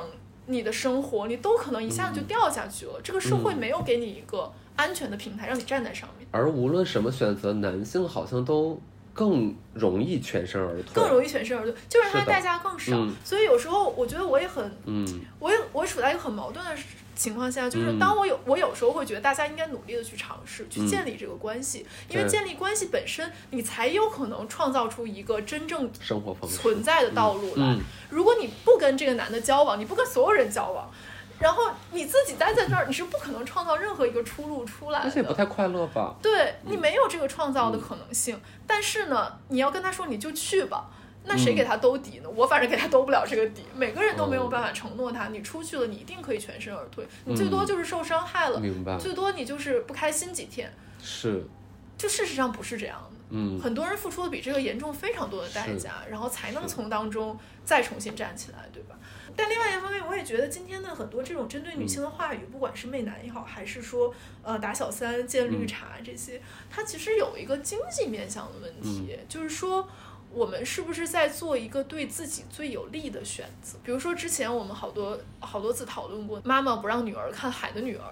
你的生活，你都可能一下子就掉下去了。这个社会没有给你一个安全的平台，让你站在上面。而无论什么选择，男性好像都更容易全身而退，更容易全身而退，就是他的代价更少。所以有时候我觉得我也很，嗯，我也我处在一个很矛盾的。情况下，就是当我有我有时候会觉得大家应该努力的去尝试，去建立这个关系，因为建立关系本身，你才有可能创造出一个真正存在的道路来。如果你不跟这个男的交往，你不跟所有人交往，然后你自己待在这儿，你是不可能创造任何一个出路出来的。而且不太快乐吧？对你没有这个创造的可能性。但是呢，你要跟他说，你就去吧。那谁给他兜底呢？我反正给他兜不了这个底。每个人都没有办法承诺他，你出去了，你一定可以全身而退。你最多就是受伤害了，明白？最多你就是不开心几天。是，就事实上不是这样的。嗯，很多人付出的比这个严重非常多的代价，然后才能从当中再重新站起来，对吧？但另外一方面，我也觉得今天的很多这种针对女性的话语，不管是媚男也好，还是说呃打小三、见绿茶这些，它其实有一个经济面向的问题，就是说。我们是不是在做一个对自己最有利的选择？比如说，之前我们好多好多次讨论过，妈妈不让女儿看《海的女儿》。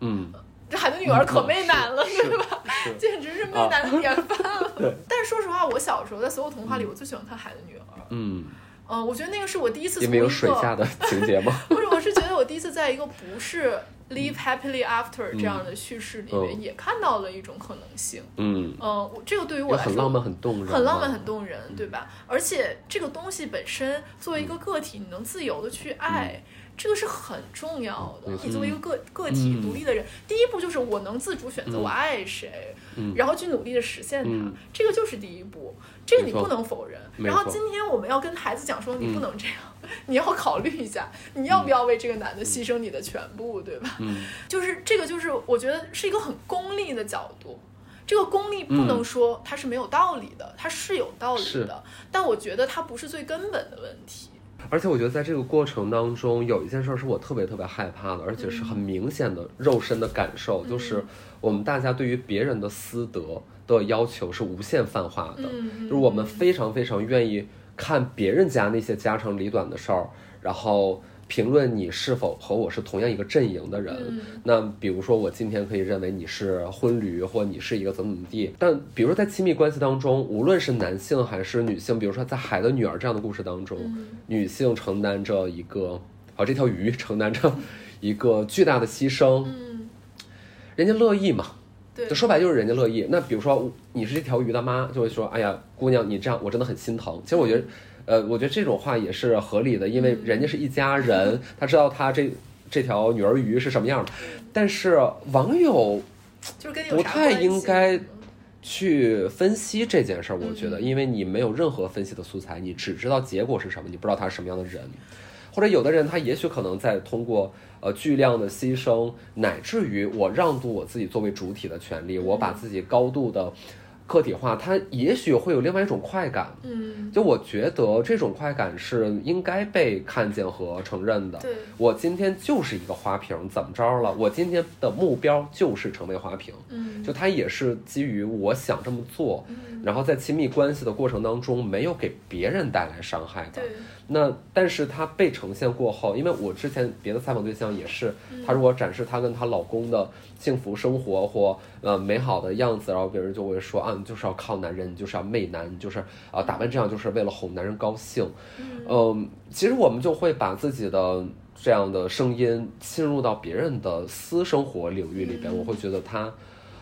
嗯，这《海的女儿》可媚男了，对吧？简直是媚男的典范了。但是说实话，我小时候在所有童话里，我最喜欢看《海的女儿》。嗯。嗯，我觉得那个是我第一次。因为有水下的情节吗？不是，我是觉得我第一次在一个不是 live happily after 这样的叙事里面，也看到了一种可能性。嗯嗯，这个对于我来说很浪漫、很动人，很浪漫、很动人，对吧？而且这个东西本身作为一个个体，你能自由的去爱。这个是很重要的。你作为一个个个体独立的人，第一步就是我能自主选择我爱谁，然后去努力的实现它。这个就是第一步，这个你不能否认。然后今天我们要跟孩子讲说，你不能这样，你要考虑一下，你要不要为这个男的牺牲你的全部，对吧？就是这个，就是我觉得是一个很功利的角度。这个功利不能说它是没有道理的，它是有道理的，但我觉得它不是最根本的问题。而且我觉得在这个过程当中，有一件事是我特别特别害怕的，而且是很明显的肉身的感受，就是我们大家对于别人的私德的要求是无限泛化的，就是我们非常非常愿意看别人家那些家长里短的事儿，然后。评论你是否和我是同样一个阵营的人？那比如说，我今天可以认为你是婚驴，或你是一个怎么怎么地。但比如说，在亲密关系当中，无论是男性还是女性，比如说在《海的女儿》这样的故事当中，女性承担着一个，啊，这条鱼承担着一个巨大的牺牲，嗯人家乐意嘛？对，就说白就是人家乐意。那比如说你是这条鱼的妈，就会说，哎呀，姑娘，你这样我真的很心疼。其实我觉得。呃，我觉得这种话也是合理的，因为人家是一家人，他知道他这这条女儿鱼是什么样的。但是网友不太应该去分析这件事儿，我觉得，因为你没有任何分析的素材，你只知道结果是什么，你不知道他是什么样的人。或者有的人他也许可能在通过呃巨量的牺牲，乃至于我让渡我自己作为主体的权利，我把自己高度的。个体化，它也许会有另外一种快感。嗯，就我觉得这种快感是应该被看见和承认的。对，我今天就是一个花瓶，怎么着了？我今天的目标就是成为花瓶。嗯，就它也是基于我想这么做，然后在亲密关系的过程当中没有给别人带来伤害的。对。那但是她被呈现过后，因为我之前别的采访对象也是，她如果展示她跟她老公的幸福生活或呃美好的样子，然后别人就会说啊，你就是要靠男人，你就是要媚男，你就是啊打扮这样就是为了哄男人高兴。嗯，其实我们就会把自己的这样的声音侵入到别人的私生活领域里边，我会觉得他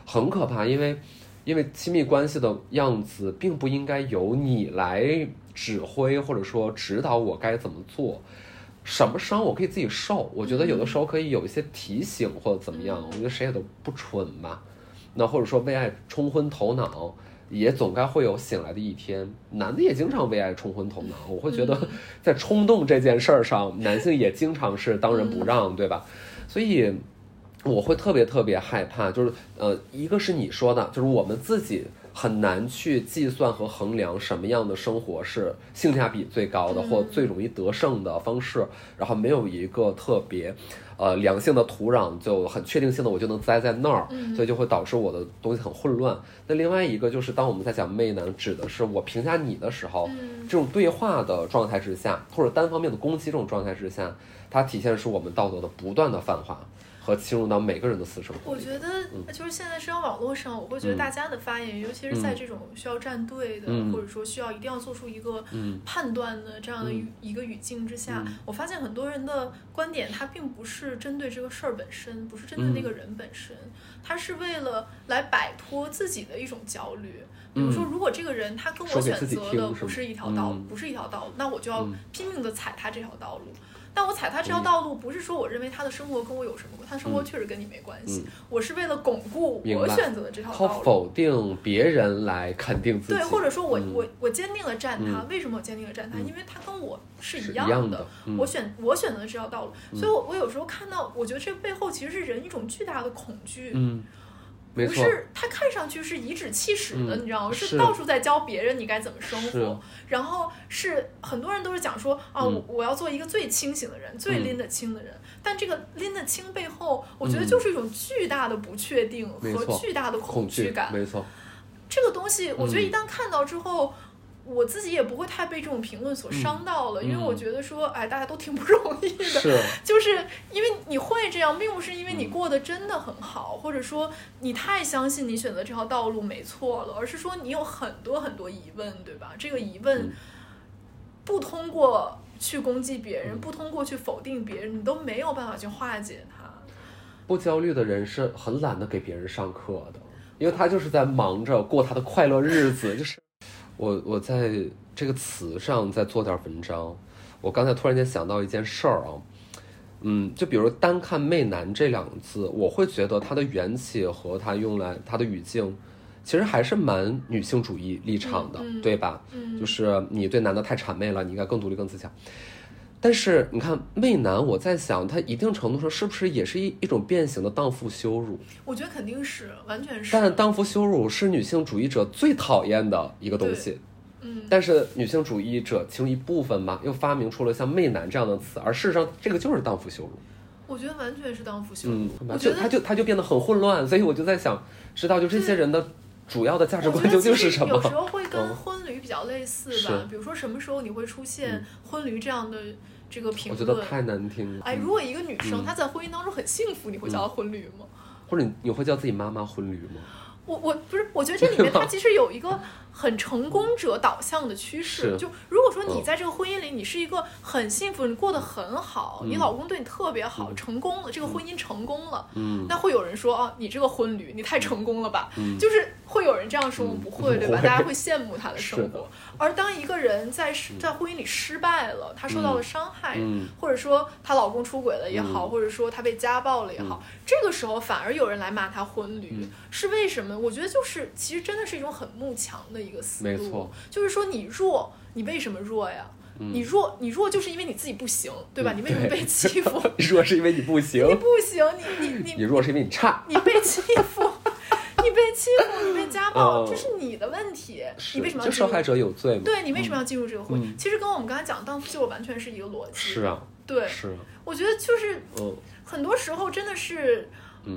很可怕，因为因为亲密关系的样子并不应该由你来。指挥或者说指导我该怎么做，什么伤我可以自己受。我觉得有的时候可以有一些提醒或者怎么样。我觉得谁也都不蠢嘛。那或者说为爱冲昏头脑，也总该会有醒来的一天。男的也经常为爱冲昏头脑。我会觉得在冲动这件事儿上，男性也经常是当仁不让，对吧？所以我会特别特别害怕，就是呃，一个是你说的，就是我们自己。很难去计算和衡量什么样的生活是性价比最高的或最容易得胜的方式，然后没有一个特别。呃，良性的土壤就很确定性的，我就能栽在那儿，所以就会导致我的东西很混乱。那另外一个就是，当我们在讲媚男，指的是我评价你的时候，这种对话的状态之下，或者单方面的攻击这种状态之下，它体现是我们道德的不断的泛化。和侵入到每个人的私生活。我觉得就是现在社交网络上，我会觉得大家的发言，尤其是在这种需要站队的，或者说需要一定要做出一个判断的这样的一个语境之下，我发现很多人的观点，他并不是针对这个事儿本身，不是针对那个人本身，他是为了来摆脱自己的一种焦虑。比如说，如果这个人他跟我选择的不是一条？道，不是一条道路，那我就要拼命的踩他这条道路。但我踩他这条道路，不是说我认为他的生活跟我有什么关，他的生活确实跟你没关系。我是为了巩固我选择的这条道路。靠否定别人来肯定自己。对，或者说我我我坚定了站他，为什么我坚定了站他？因为他跟我是一样的。我选我选择的这条道路，所以我我有时候看到，我觉得这背后其实是人一种巨大的恐惧。嗯。不是他看上去是颐指气使的，你知道吗？是到处在教别人你该怎么生活。然后是很多人都是讲说啊，我我要做一个最清醒的人，最拎得清的人。但这个拎得清背后，我觉得就是一种巨大的不确定和巨大的恐惧感。没错，这个东西，我觉得一旦看到之后。我自己也不会太被这种评论所伤到了，因为我觉得说，哎，大家都挺不容易的，就是因为你会这样，并不是因为你过得真的很好，或者说你太相信你选择这条道路没错了，而是说你有很多很多疑问，对吧？这个疑问不通过去攻击别人，不通过去否定别人，你都没有办法去化解它。不焦虑的人是很懒得给别人上课的，因为他就是在忙着过他的快乐日子，就是。我我在这个词上再做点文章。我刚才突然间想到一件事儿啊，嗯，就比如单看“媚男”这两个字，我会觉得它的缘起和它用来它的语境，其实还是蛮女性主义立场的，对吧？嗯，就是你对男的太谄媚了，你应该更独立、更自强。但是你看“媚男”，我在想，他一定程度上是不是也是一一种变形的荡妇羞辱？我觉得肯定是，完全是。但荡妇羞辱是女性主义者最讨厌的一个东西。嗯。但是女性主义者其中一部分嘛，又发明出了像“媚男”这样的词，而事实上这个就是荡妇羞辱。我觉得完全是荡妇羞辱。嗯。我觉得他就他就变得很混乱，所以我就在想，知道就这些人的主要的价值观究竟是什么？有时候会跟婚旅比较类似吧，比如说什么时候你会出现婚旅这样的。这个评论我觉得太难听了。哎，如果一个女生她在婚姻当中很幸福，你会叫她婚旅吗？或者你你会叫自己妈妈婚驴吗？我我不是，我觉得这里面它 其实有一个。很成功者导向的趋势，就如果说你在这个婚姻里，你是一个很幸福，你过得很好，你老公对你特别好，成功了，这个婚姻成功了，嗯，那会有人说哦，你这个婚旅你太成功了吧？嗯，就是会有人这样说，我不会，对吧？大家会羡慕他的生活。而当一个人在在婚姻里失败了，他受到了伤害，或者说她老公出轨了也好，或者说她被家暴了也好，这个时候反而有人来骂她婚旅，是为什么？我觉得就是其实真的是一种很慕强的。一个思路，就是说你弱，你为什么弱呀？你弱，你弱就是因为你自己不行，对吧？你为什么被欺负？弱是因为你不行，你不行，你你 你你弱是因为你差，你被欺负，你被欺负，你被家暴，这是你的问题。你为什么要受害者有罪吗？对你为什么要进入这个婚姻？其实跟我们刚才讲的荡妇羞辱完全是一个逻辑。是啊，对，是。我觉得就是很多时候真的是，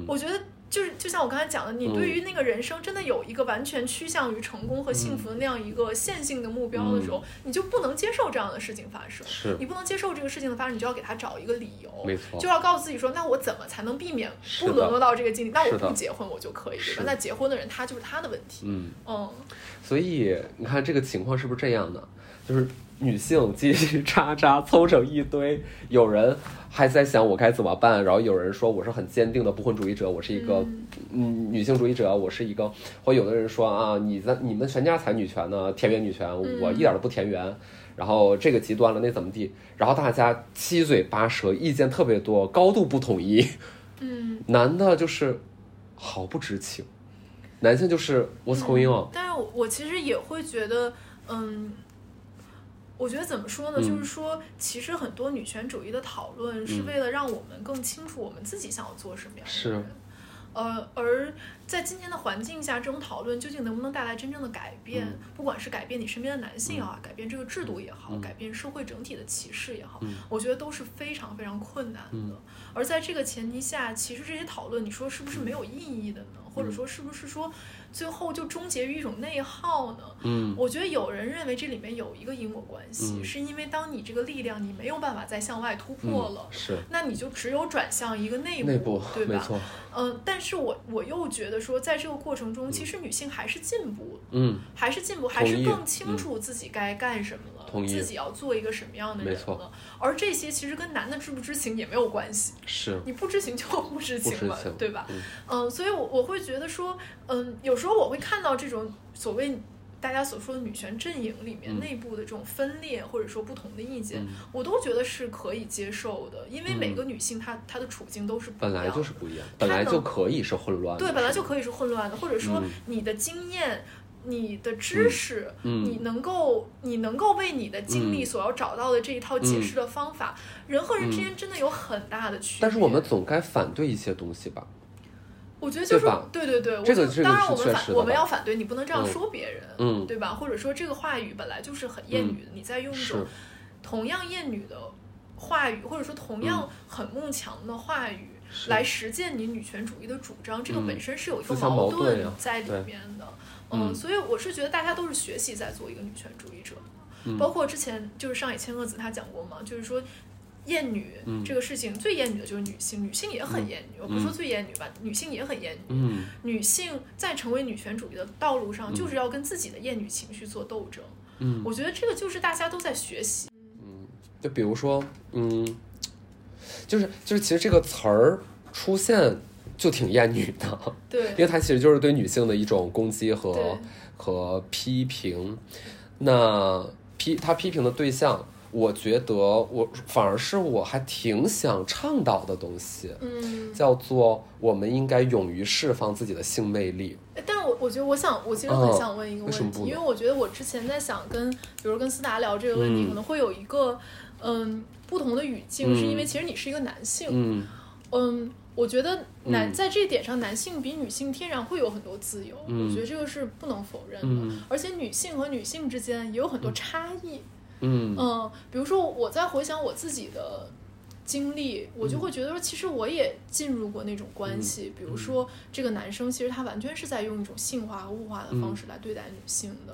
我觉得。就是就像我刚才讲的，你对于那个人生真的有一个完全趋向于成功和幸福的那样一个线性的目标的时候，你就不能接受这样的事情发生。是你不能接受这个事情的发生，你就要给他找一个理由，没错，就要告诉自己说，那我怎么才能避免不沦落到这个境地？那我不结婚我就可以，对吧？那结婚的人他就是他的问题。嗯嗯，所以你看这个情况是不是这样的？就是。女性叽叽喳喳凑成一堆，有人还在想我该怎么办，然后有人说我是很坚定的不婚主义者，我是一个嗯女性主义者，我是一个，或有的人说啊，你在你们全家才女权呢，田园女权，我一点都不田园，然后这个极端了，那怎么地？然后大家七嘴八舌，意见特别多，高度不统一。嗯，男的就是毫不知情，男性就是 what's going on？但是我其实也会觉得，嗯。我觉得怎么说呢？就是说，其实很多女权主义的讨论是为了让我们更清楚我们自己想要做什么样的人。呃，而在今天的环境下，这种讨论究竟能不能带来真正的改变？不管是改变你身边的男性也好，改变这个制度也好，改变社会整体的歧视也好，我觉得都是非常非常困难的。而在这个前提下，其实这些讨论，你说是不是没有意义的呢？或者说，是不是说？最后就终结于一种内耗呢？嗯，我觉得有人认为这里面有一个因果关系，是因为当你这个力量你没有办法再向外突破了，是，那你就只有转向一个内部，内部，对吧？没错。嗯，但是我我又觉得说，在这个过程中，其实女性还是进步，嗯，还是进步，还是更清楚自己该干什么了，自己要做一个什么样的人了。而这些其实跟男的知不知情也没有关系，是，你不知情就不知情了，对吧？嗯，所以，我我会觉得说，嗯，有时候我会看到这。这种所谓大家所说的女权阵营里面内部的这种分裂，或者说不同的意见，我都觉得是可以接受的，因为每个女性她她的处境都是本来就是不一样，本来就可以是混乱，对，本来就可以是混乱的，或者说你的经验、你的知识，你能够你能够为你的经历所要找到的这一套解释的方法，人和人之间真的有很大的区别。但是我们总该反对一些东西吧？我觉得就是对对对，这个当然我们反我们要反对，你不能这样说别人，嗯，对吧？或者说这个话语本来就是很厌女的，你在用一种同样厌女的话语，或者说同样很慕强的话语来实践你女权主义的主张，这个本身是有一个矛盾在里面的。嗯，所以我是觉得大家都是学习在做一个女权主义者，包括之前就是上野千鹤子她讲过嘛，就是说。厌女这个事情最厌女的就是女性，女性也很厌女。我不说最厌女吧，女性也很厌女。女性在成为女权主义的道路上，就是要跟自己的厌女情绪做斗争。嗯我觉得这个就是大家都在学习。嗯，就比如说，嗯，就是就是，其实这个词儿出现就挺厌女的。对，因为它其实就是对女性的一种攻击和和批评。那批他批评的对象。我觉得我反而是我还挺想倡导的东西，嗯，叫做我们应该勇于释放自己的性魅力。但是我我觉得我想我其实很想问一个问题，因为我觉得我之前在想跟比如跟思达聊这个问题，可能会有一个嗯不同的语境，是因为其实你是一个男性，嗯嗯，我觉得男在这一点上，男性比女性天然会有很多自由，我觉得这个是不能否认的，而且女性和女性之间也有很多差异。嗯嗯，比如说我在回想我自己的经历，我就会觉得说，其实我也进入过那种关系。比如说，这个男生其实他完全是在用一种性化和物化的方式来对待女性的。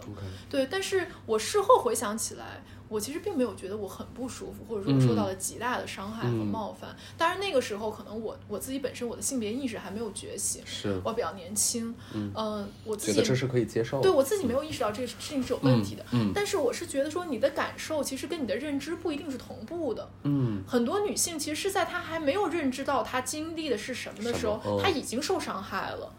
对，但是我事后回想起来。我其实并没有觉得我很不舒服，或者说受到了极大的伤害和冒犯。当然那个时候可能我我自己本身我的性别意识还没有觉醒，是我比较年轻，嗯，我自己觉得这是可以接受，对我自己没有意识到这个事情是有问题的。嗯，但是我是觉得说你的感受其实跟你的认知不一定是同步的。嗯，很多女性其实是在她还没有认知到她经历的是什么的时候，她已经受伤害了。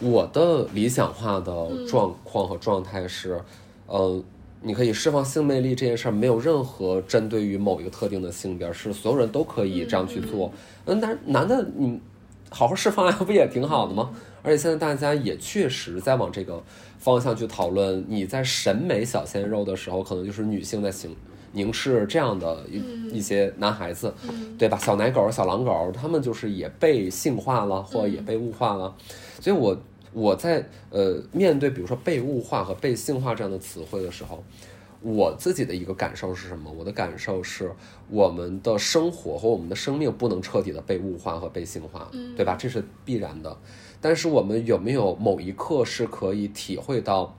我的理想化的状况和状态是，呃。你可以释放性魅力这件事儿，没有任何针对于某一个特定的性别，是所有人都可以这样去做。嗯，男男的你好好释放呀，不也挺好的吗？而且现在大家也确实在往这个方向去讨论。你在审美小鲜肉的时候，可能就是女性在形凝视这样的一一些男孩子，对吧？小奶狗、小狼狗，他们就是也被性化了，或也被物化了。所以我。我在呃面对比如说被物化和被性化这样的词汇的时候，我自己的一个感受是什么？我的感受是，我们的生活和我们的生命不能彻底的被物化和被性化，对吧？这是必然的。但是我们有没有某一刻是可以体会到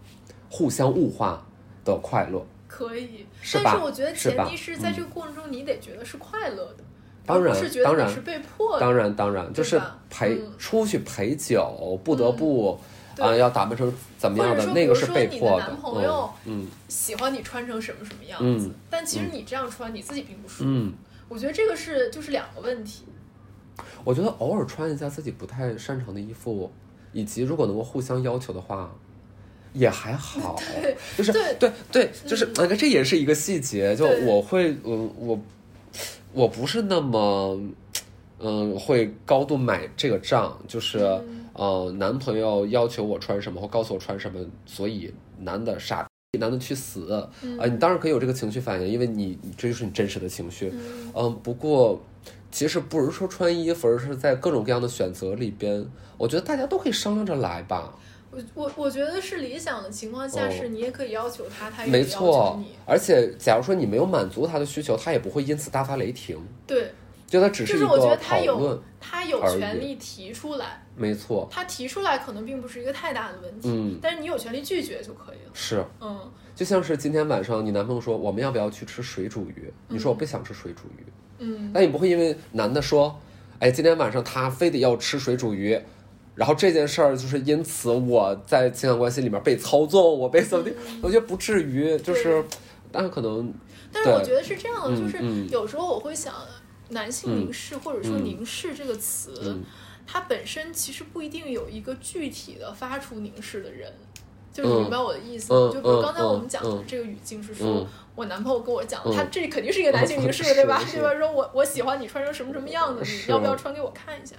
互相物化的快乐？可以，是但是我觉得前提是在这个过程中你得觉得是快乐的。当然，当然，是被迫当然，当然，就是陪出去陪酒，不得不啊，要打扮成怎么样的？那个是被迫的。男朋友嗯喜欢你穿成什么什么样子，但其实你这样穿你自己并不舒服。我觉得这个是就是两个问题。我觉得偶尔穿一下自己不太擅长的衣服，以及如果能够互相要求的话，也还好。就是对对，就是那个这也是一个细节。就我会嗯我。我不是那么，嗯，会高度买这个账，就是，呃，男朋友要求我穿什么或告诉我穿什么，所以男的傻，男的去死，啊，你当然可以有这个情绪反应，因为你这就是你真实的情绪，嗯，不过其实不是说穿衣服，而是在各种各样的选择里边，我觉得大家都可以商量着来吧。我我我觉得是理想的情况下，是你也可以要求他，他也没可以要求错你。，而且假如说你没有满足他的需求，他也不会因此大发雷霆，对，就他只一就是我觉得个他有，他有权利提出来，没错，他提出来可能并不是一个太大的问题，嗯，但是你有权利拒绝就可以了。是。嗯就像是今天晚上你男朋友说我们要不要去吃水煮鱼，你说我不想吃水煮鱼，嗯，那你不会因为男的说，哎，今天晚上他非得要吃水煮鱼，然后这件事儿就是因此我在情感关系里面被操纵，我被怎么的？我觉得不至于，就是，但可能但是我觉得是这样的，就是有时候我会想，男性凝视或者说嗯凝视这个词，嗯它本身其实不一定有一个具体的发出凝视的人。就是明白我的意思吗？嗯就比如嗯刚才我们讲的嗯这个语境是说嗯，我男朋友跟我讲，嗯他这肯定是一个男性 凝视，对吧？是对吧？说我我喜欢你穿成什么什么样子，你要不要穿给我看一下？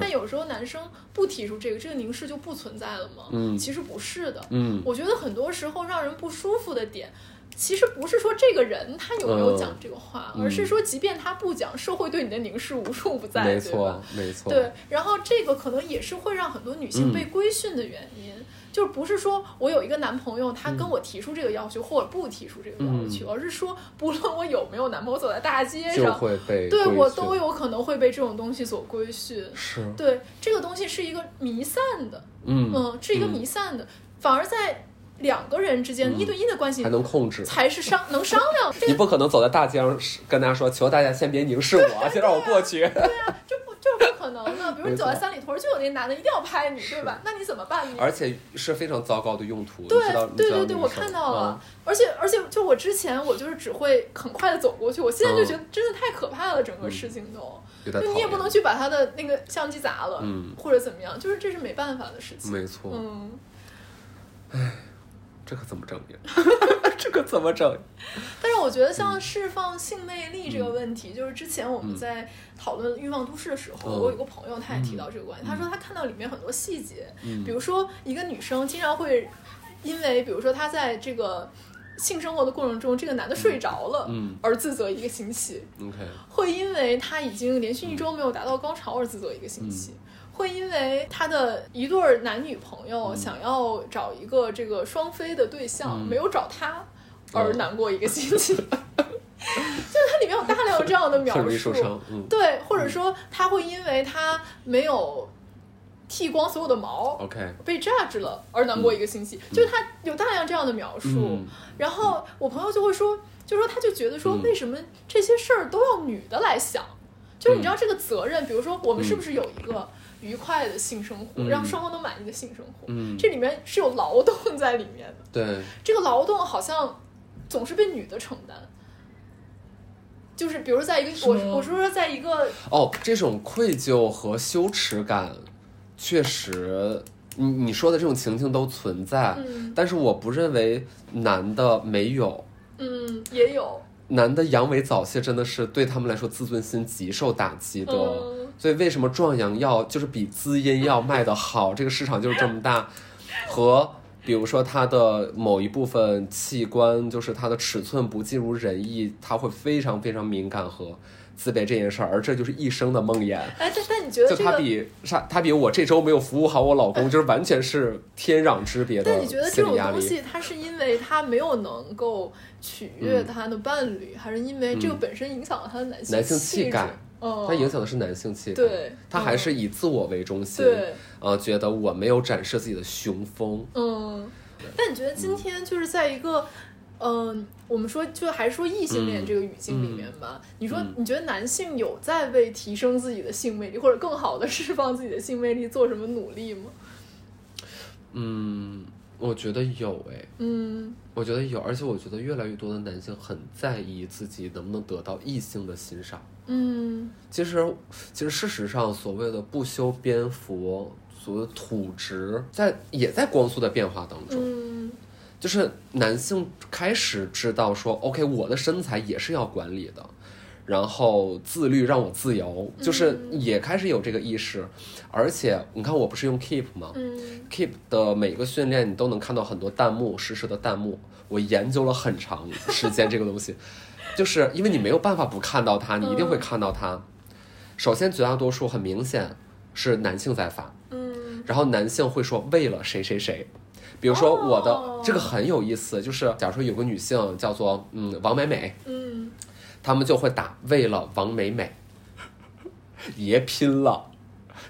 但有时候男生不提出这个，这个凝视就不存在了吗？嗯其实不是的。嗯我觉得很多时候让人不舒服的点，其实不是说这个人他有没有讲这个话，嗯而是说即便他不讲，社会对你的凝视无处不在，没对吧错？没错，对，然后这个可能也是会让很多女性被规训的原因。就是不是说我有一个男朋友，他跟我提出这个要求，或者不提出这个要求，而是说不论我有没有男朋友，走在大街就上，会被对我都有可能会被这种东西所规训。是，对，这个东西是一个弥散的，嗯嗯，是一个弥散的，反而在两个人之间一对一的关系还能控制。才是商 能商量。你不可能走在大街上跟大家说，求大家先别凝视我，先让我过去。就不就是不可能的。比如你走在三里屯，就有那男的一定要拍你，对吧？那你怎么办？呢而且是非常糟糕的用途，对对对对，我看到了嗯，而且而且就我之前我就是只会很快的走过去，我现在就觉得真的太可怕了，整个事情都。就你也不能去把他的那个相机砸了，嗯或者怎么样，就是这是没办法的事情。没错，嗯，唉这可怎么整呀？这个怎么整？但是我觉得嗯。像释放性魅力这个问题，就是之前我们在讨论《欲望都市》的时候，嗯我有一个朋友他也提到这个观点，他说他看到里面很多细节，嗯。比如说一个女生经常会因为，比如说她在这个性生活的过程中，这个男的睡着了，嗯。而自责一个星期，OK，会因为他已经连续一周没有达到高潮而自责一个星期。会因为他的一对儿男女朋友想要找一个这个双飞的对象，嗯。没有找他，而难过一个星期。就是它里面有大量这样的描述对，或者说他会因为他没有剃光所有的毛，，OK，被 judge 了而难过一个星期，就是他有大量这样的描述，嗯。然后我朋友就会说，就说他就觉得说，嗯。为什么这些事儿都要女的来想？就是你知道这个责任，比如说我们是不是有一个愉快的性生活，嗯。让双方都满意的性生活？嗯。这里面是有劳动在里面的，对，这个劳动好像总是被女的承担。就是比如在一个我我说说在一个哦，这种愧疚和羞耻感，确实，你你说的这种情境都存在，嗯。但是我不认为男的没有。嗯也有。男的阳痿早泄真的是对他们来说自尊心极受打击的，嗯所以为什么壮阳药就是比滋阴药卖的好，这个市场就是这么大，和比如说它的某一部分器官，就是它的尺寸不尽如人意，他会非常非常敏感和自卑这件事儿，而这就是一生的梦魇。哎，但但你觉得这个？比他他比我这周没有服务好我老公，就是完全是天壤之别的但你觉得这种心理压力。东西，它是因为他没有能够取悦他的伴侣，还是因为这个本身影响了他的男性气概？嗯，它影响的是男性气概，对他还是以自我为中心，对，呃，觉得我没有展示自己的雄风，嗯。但你觉得今天就是在一个，嗯、我们说就还是说异性恋嗯。这个语境里面吧，你说嗯。你觉得男性有在为提升自己的性魅力，或者更好的释放自己的性魅力做什么努力吗？嗯，我觉得有诶，嗯我觉得有，而且我觉得越来越多的男性很在意自己能不能得到异性的欣赏。嗯其实，其实事实上，所谓的不修边幅，所谓的土直，在也在光速的变化当中。嗯就是男性开始知道说，OK，我的身材也是要管理的，然后自律让我自由，就是也开始有这个意识。而且你看，我不是用 Keep 吗嗯？Keep 的每个训练你都能看到很多弹幕，实时的弹幕。我研究了很长时间这个东西，就是因为你没有办法不看到它，你一定会看到它。首先绝大多数很明显是男性在发，嗯然后男性会说为了谁谁谁。比如说我的、哦这个很有意思，就是假如说有个女性叫做嗯王美美，嗯，他们就会打为了王美美，爷拼了。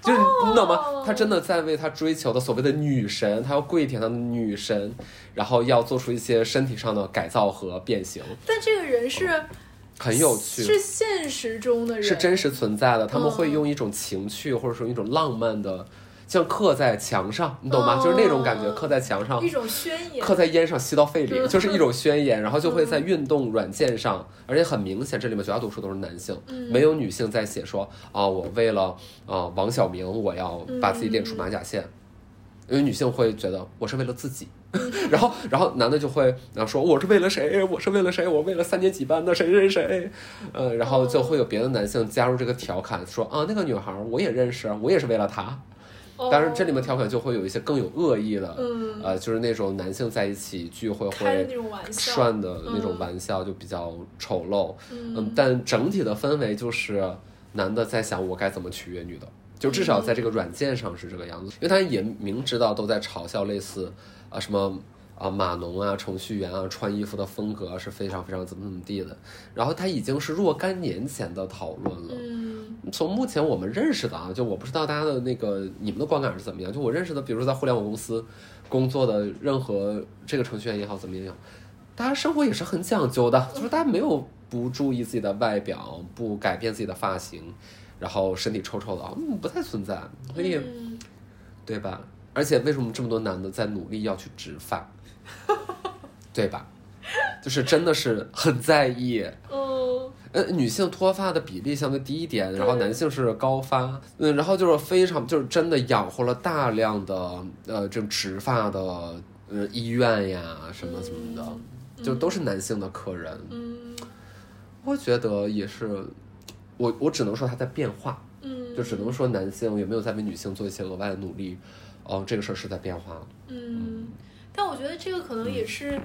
就是你懂吗？他真的在为他追求的所谓的女神，他要跪舔他的女神，然后要做出一些身体上的改造和变形，但这个人是很有趣。是现实中的人，是真实存在的，他们会嗯用一种情趣或者说一种浪漫的，像刻在墙上，你懂吗？嗯就是那种感觉，刻在墙上一，种宣言，刻在烟上，吸到肺里，嗯就是一种宣言，然后就会在运动软件上，而且很明显，这里面绝大多数都是男性，嗯没有女性在写说啊，我为了啊王小明，我要把自己练出马甲线。因为女性会觉得我是为了自己，然后然后男的就会然后说我是为了谁，我是为了谁，我为了三年几班的谁谁谁，呃，然后就会有别的男性加入这个调侃，说啊那个女孩我也认识，我也是为了她。哦当然这里面调侃就会有一些更有恶意的，嗯呃，就是那种男性在一起聚会会涮的那种嗯玩笑，就比较丑陋。嗯嗯，但整体的氛围就是男的在想我该怎么取悦女的，就至少在这个软件上是这个样子，因为他也明知道都在嘲笑类似啊什么。啊，码农啊，程序员啊，穿衣服的风格是非常非常怎么怎么地的，然后他已经是若干年前的讨论了。嗯从目前我们认识的啊，就我不知道大家的那个你们的观感是怎么样。就我认识的，比如说在互联网公司工作的任何这个程序员也好，怎么也好，大家生活也是很讲究的，就是大家没有不注意自己的外表，不改变自己的发型，然后身体臭臭的啊，嗯，不太存在。所以，嗯对吧？而且为什么这么多男的在努力要去植发，对吧？就是真的是很在意。嗯呃，女性脱发的比例相对低一点，然后男性是高发，嗯，然后就是非常就是真的养活了大量的呃这种植发的呃医院呀什么什么的，就都是男性的客人，嗯。我觉得也是，我我只能说它在变化，嗯，就只能说男性有没有在为女性做一些额外的努力，哦、这个事儿是在变化的，嗯，但我觉得这个可能也是。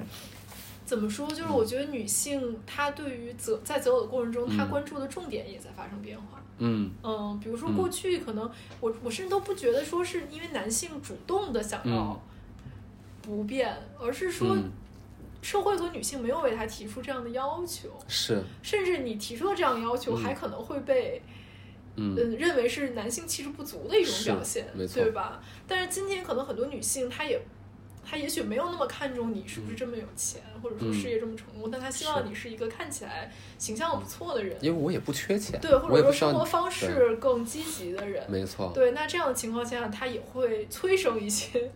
怎么说？就是我觉得女性她对于择在择偶的过程中，她嗯。关注的重点也在发生变化。嗯。嗯，比如说嗯。过去可能我我甚至都不觉得说是因为男性主动的想要嗯不变，而是说嗯，社会和女性没有为他提出这样的要求，是，甚至你提出了这样的要求嗯。还可能会被嗯。嗯认为是男性气质不足的一种表现，没错。对吧？但是今天可能很多女性她也。她也许没有那么看重你是不是这么有钱，或者说嗯事业这么成功，但他希望你是一个看起来形象不错的人，因为我也不缺钱，对，或者说生活方式更积极的人，没错，对，那这样的情况下，他也会催生一些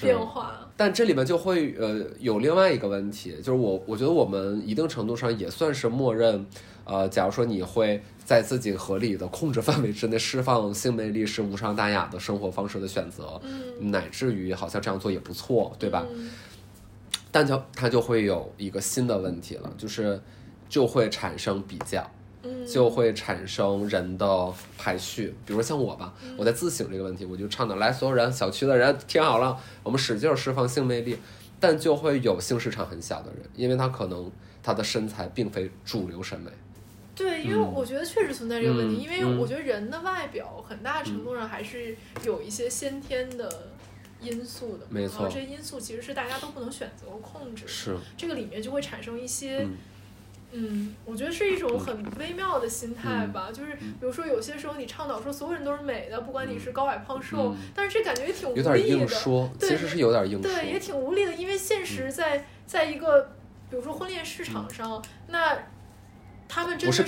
变化。但这里面就会呃有另外一个问题，就是我我觉得我们一定程度上也算是默认，呃，假如说你会在自己合理的控制范围之内释放性魅力是无伤大雅的生活方式的选择，嗯，乃至于好像这样做也不错，对吧？嗯但就它就会有一个新的问题了，就是就会产生比较。嗯，就会产生人的排序，比如说像我吧，嗯我在自省这个问题，我就倡导来所有人，小区的人听好了，我们使劲儿释放性魅力，但就会有性市场很小的人，因为他可能他的身材并非主流审美，对，因为嗯。我觉得确实存在这个问题，嗯因为我觉得人的外表很大程度上还是有一些先天的因素的，没错然后这些因素其实是大家都不能选择和控制的，是，这个里面就会产生一些。嗯。嗯，我觉得是一种很微妙的心态吧，嗯就是比如说有些时候你倡导说所有人都是美的，不管你是高矮胖瘦，嗯。但是这感觉也挺无有点力的。硬说，其实是有点硬说，对，也挺无力的，因为现实在、在一个比如说婚恋市场上，那他们真的不是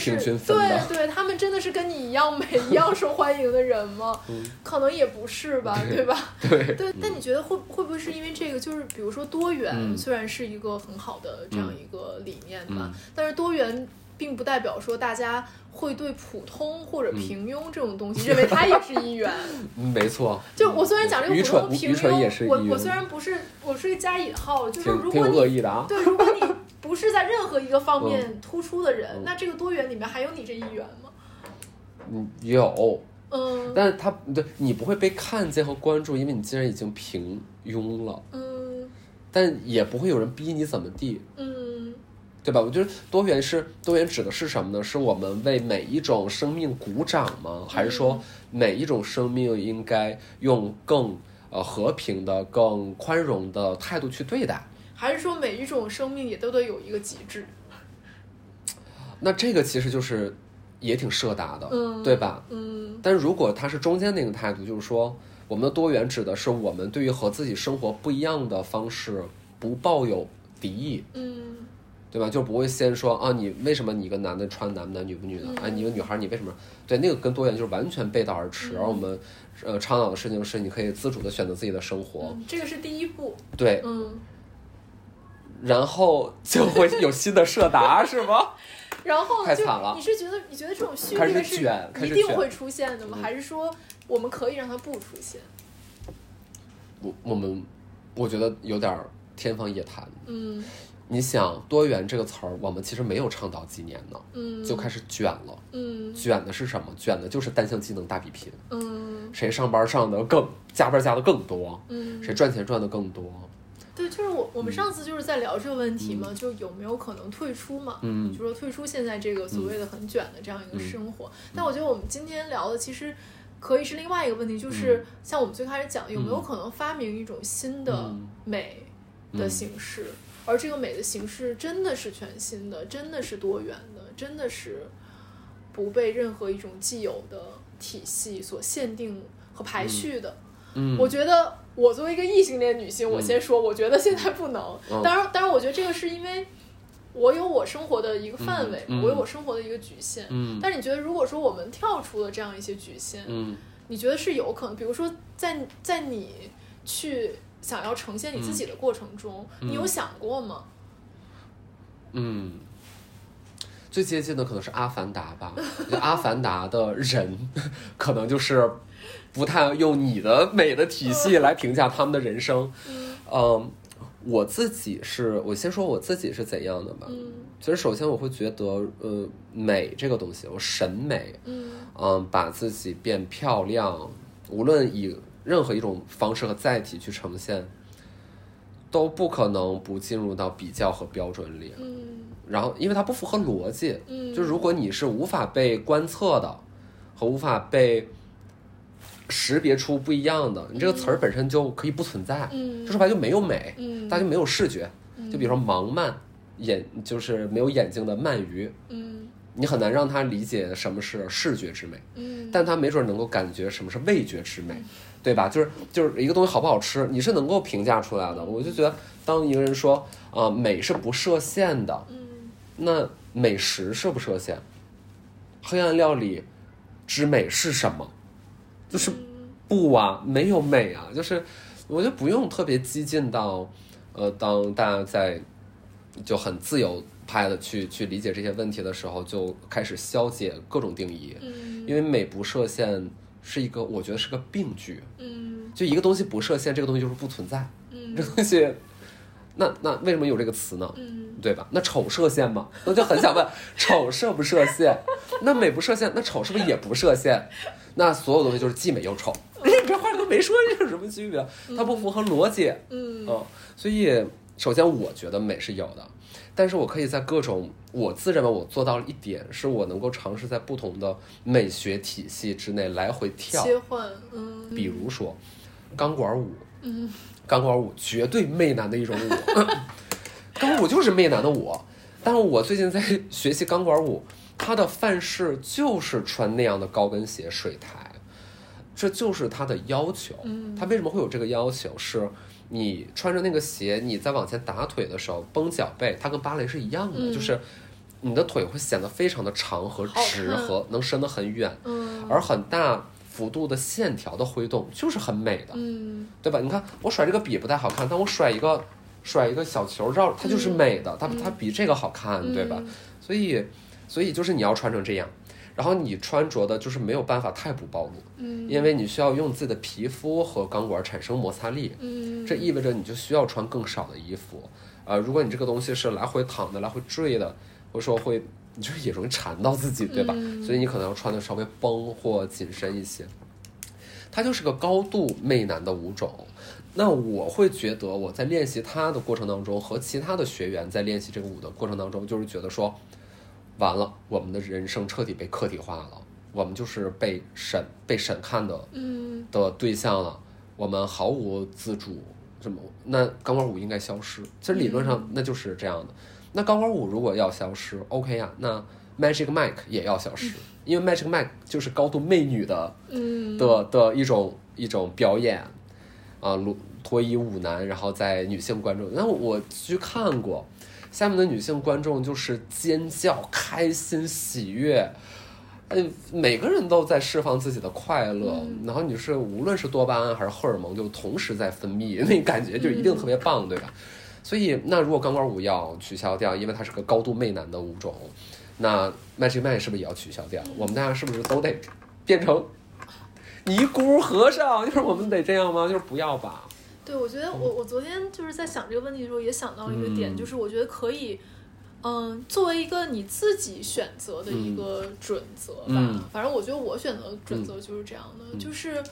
对对，他们真的是跟你一样美、一样受欢迎的人吗？嗯可能也不是吧，对对吧？对对，但你觉得会会不会是因为这个？就是比如说多元，嗯虽然是一个很好的这样一个理念吧，嗯但是多元并不代表说大家会对普通或者嗯。平庸这种东西、认为他也是一元。嗯没错，就我虽然讲这个普通平愚蠢也是庸，我我虽然不是我是加引号，就是如果你恶意的啊，对，如果你 不是在任何一个方面突出的人，嗯。那这个多元里面还有你这一员吗？嗯，有，嗯。但是他对你不会被看见和关注，因为你既然已经平庸了，嗯。但也不会有人逼你怎么地，嗯对吧？我觉得多元是多元指的是什么呢？是我们为每一种生命鼓掌吗？还是说每一种生命应该用更呃和平的、更宽容的态度去对待？还是说每一种生命也都得有一个极致？那这个其实就是也挺设达的，嗯对吧？嗯但如果它是中间那个态度，就是说我们的多元指的是我们对于和自己生活不一样的方式不抱有敌意，嗯对吧？就不会先说啊，你为什么你一个男的穿男不男，女不女的？哎，你一个女孩，你为什么？对，那个跟多元就是完全背道而驰。而我们呃倡导的事情是，你可以自主的选择自己的生活，嗯，这个是第一步。对，嗯，然后就会有新的设答，是吗？然后就太惨了你是觉得你觉得这种序列是一定会出现的吗？嗯还是说我们可以让它不出现？我我们我觉得有点儿天方夜谭。嗯你想多元这个词儿，我们其实没有倡导几年呢，嗯，就开始卷了。嗯卷的是什么？卷的就是单项技能大比拼，嗯谁上班上的更加班加的更多，嗯，谁赚钱赚的更多。对，就是我我们上次就是在聊这个问题嘛，就有没有可能退出嘛？嗯就说退出现在这个所谓的很卷的这样一个生活。但我觉得我们今天聊的其实可以是另外一个问题，就是像我们最开始讲，有没有可能发明一种新的嗯美的形式？而这个美的形式真的是全新的，真的是多元的，真的是不被任何一种既有的体系所限定和排序的。嗯，我觉得我作为一个异性恋女性，我先说，我觉得现在不能。嗯当然，当然，我觉得这个是因为我有我生活的一个范围，嗯嗯我有我生活的一个局限。嗯但是你觉得，如果说我们跳出了这样一些局限，嗯你觉得是有可能？比如说在，在你去想要呈现你自己的过程中，你有想过吗？嗯，最接近的可能是《阿凡达》吧。我觉得《阿凡达》的人 可能就是不太用你的美的体系来评价他们的人生。嗯，我自己是我先说我自己是怎样的吧。嗯其实首先我会觉得，呃，美这个东西，我审美，嗯嗯，把自己变漂亮，无论以任何一种方式和载体去呈现，都不可能不进入到比较和标准里。嗯然后，因为它不符合逻辑，嗯，就如果你是无法被观测的，和无法被识别出不一样的，你这个词儿本身就可以不存在。嗯就说白了就没有美，嗯大家就没有视觉。就比如说盲鳗眼，就是没有眼睛的鳗鱼，嗯你很难让他理解什么是视觉之美。嗯但他没准能够感觉什么是味觉之美，对吧？就是就是一个东西好不好吃，你是能够评价出来的。我就觉得，当一个人说啊、美是不设限的，嗯那美食设不设限？黑暗料理之美是什么？就是不啊，没有美啊，就是我觉得不用特别激进到，呃，当大家在就很自由派的去去理解这些问题的时候，就开始消解各种定义。嗯因为美不设限是一个，我觉得是个病句。嗯就一个东西不设限，这个东西就是不存在。嗯这东西，那那为什么有这个词呢？嗯对吧？那丑设限吗？我就很想问，丑设不设限？那美不设限？那丑是不是也不设限？那所有东西就是既美又丑。你 这话都没说，这有什么区别？它不符合逻辑。嗯嗯，所以首先我觉得美是有的，但是我可以在各种我自认为我做到了一点，是我能够尝试在不同的美学体系之内来回跳。切换嗯比如说钢管舞，嗯钢管舞绝对媚男的一种舞，钢管舞就是媚男的舞。但是我最近在学习钢管舞，它的范式就是穿那样的高跟鞋水台，这就是它的要求。嗯它为什么会有这个要求？是你穿着那个鞋，你在往前打腿的时候绷脚背，它跟芭蕾是一样的，嗯就是你的腿会显得非常的长和直和能伸得很远，嗯而很大幅度的线条的挥动就是很美的，嗯对吧？你看我甩这个笔不太好看，但我甩一个甩一个小球绕，它就是美的，它它比这个好看，对吧？所以所以就是你要穿成这样。然后你穿着的就是没有办法太不暴露，嗯因为你需要用自己的皮肤和钢管产生摩擦力，嗯这意味着你就需要穿更少的衣服。呃，如果你这个东西是来回躺的、来回坠的，或者说会，你就是也容易缠到自己，对吧？嗯所以你可能要穿的稍微绷或紧身一些。它就是个高度媚男的舞种，那我会觉得我在练习它的过程当中，和其他的学员在练习这个舞的过程当中，就是觉得说，完了，我们的人生彻底被客体化了，我们就是被审、被审看的嗯的对象了，我们毫无自主，什么？那钢管舞应该消失。其实理论上那就是这样的。那钢管舞如果要消失，OK 呀、那 Magic Mike 也要消失，因为 Magic Mike 就是高度媚女的嗯的的一种一种表演，啊，裸脱衣舞男，然后在女性观众，那我去看过，下面的女性观众就是尖叫、开心、喜悦，嗯，每个人都在释放自己的快乐，然后你是无论是多巴胺还是荷尔蒙，就同时在分泌，那感觉就一定特别棒，对吧？所以，那如果钢管舞要取消掉，因为它是个高度媚男的舞种，那 Magic Man 是不是也要取消掉？我们大家是不是都得变成尼姑和尚？就是我们得这样吗？就是不要吧。对，我觉得我我昨天就是在想这个问题的时候，也想到一个点，嗯就是我觉得可以，嗯，作为一个你自己选择的一个准则吧。嗯反正我觉得我选择的准则就是这样的，就是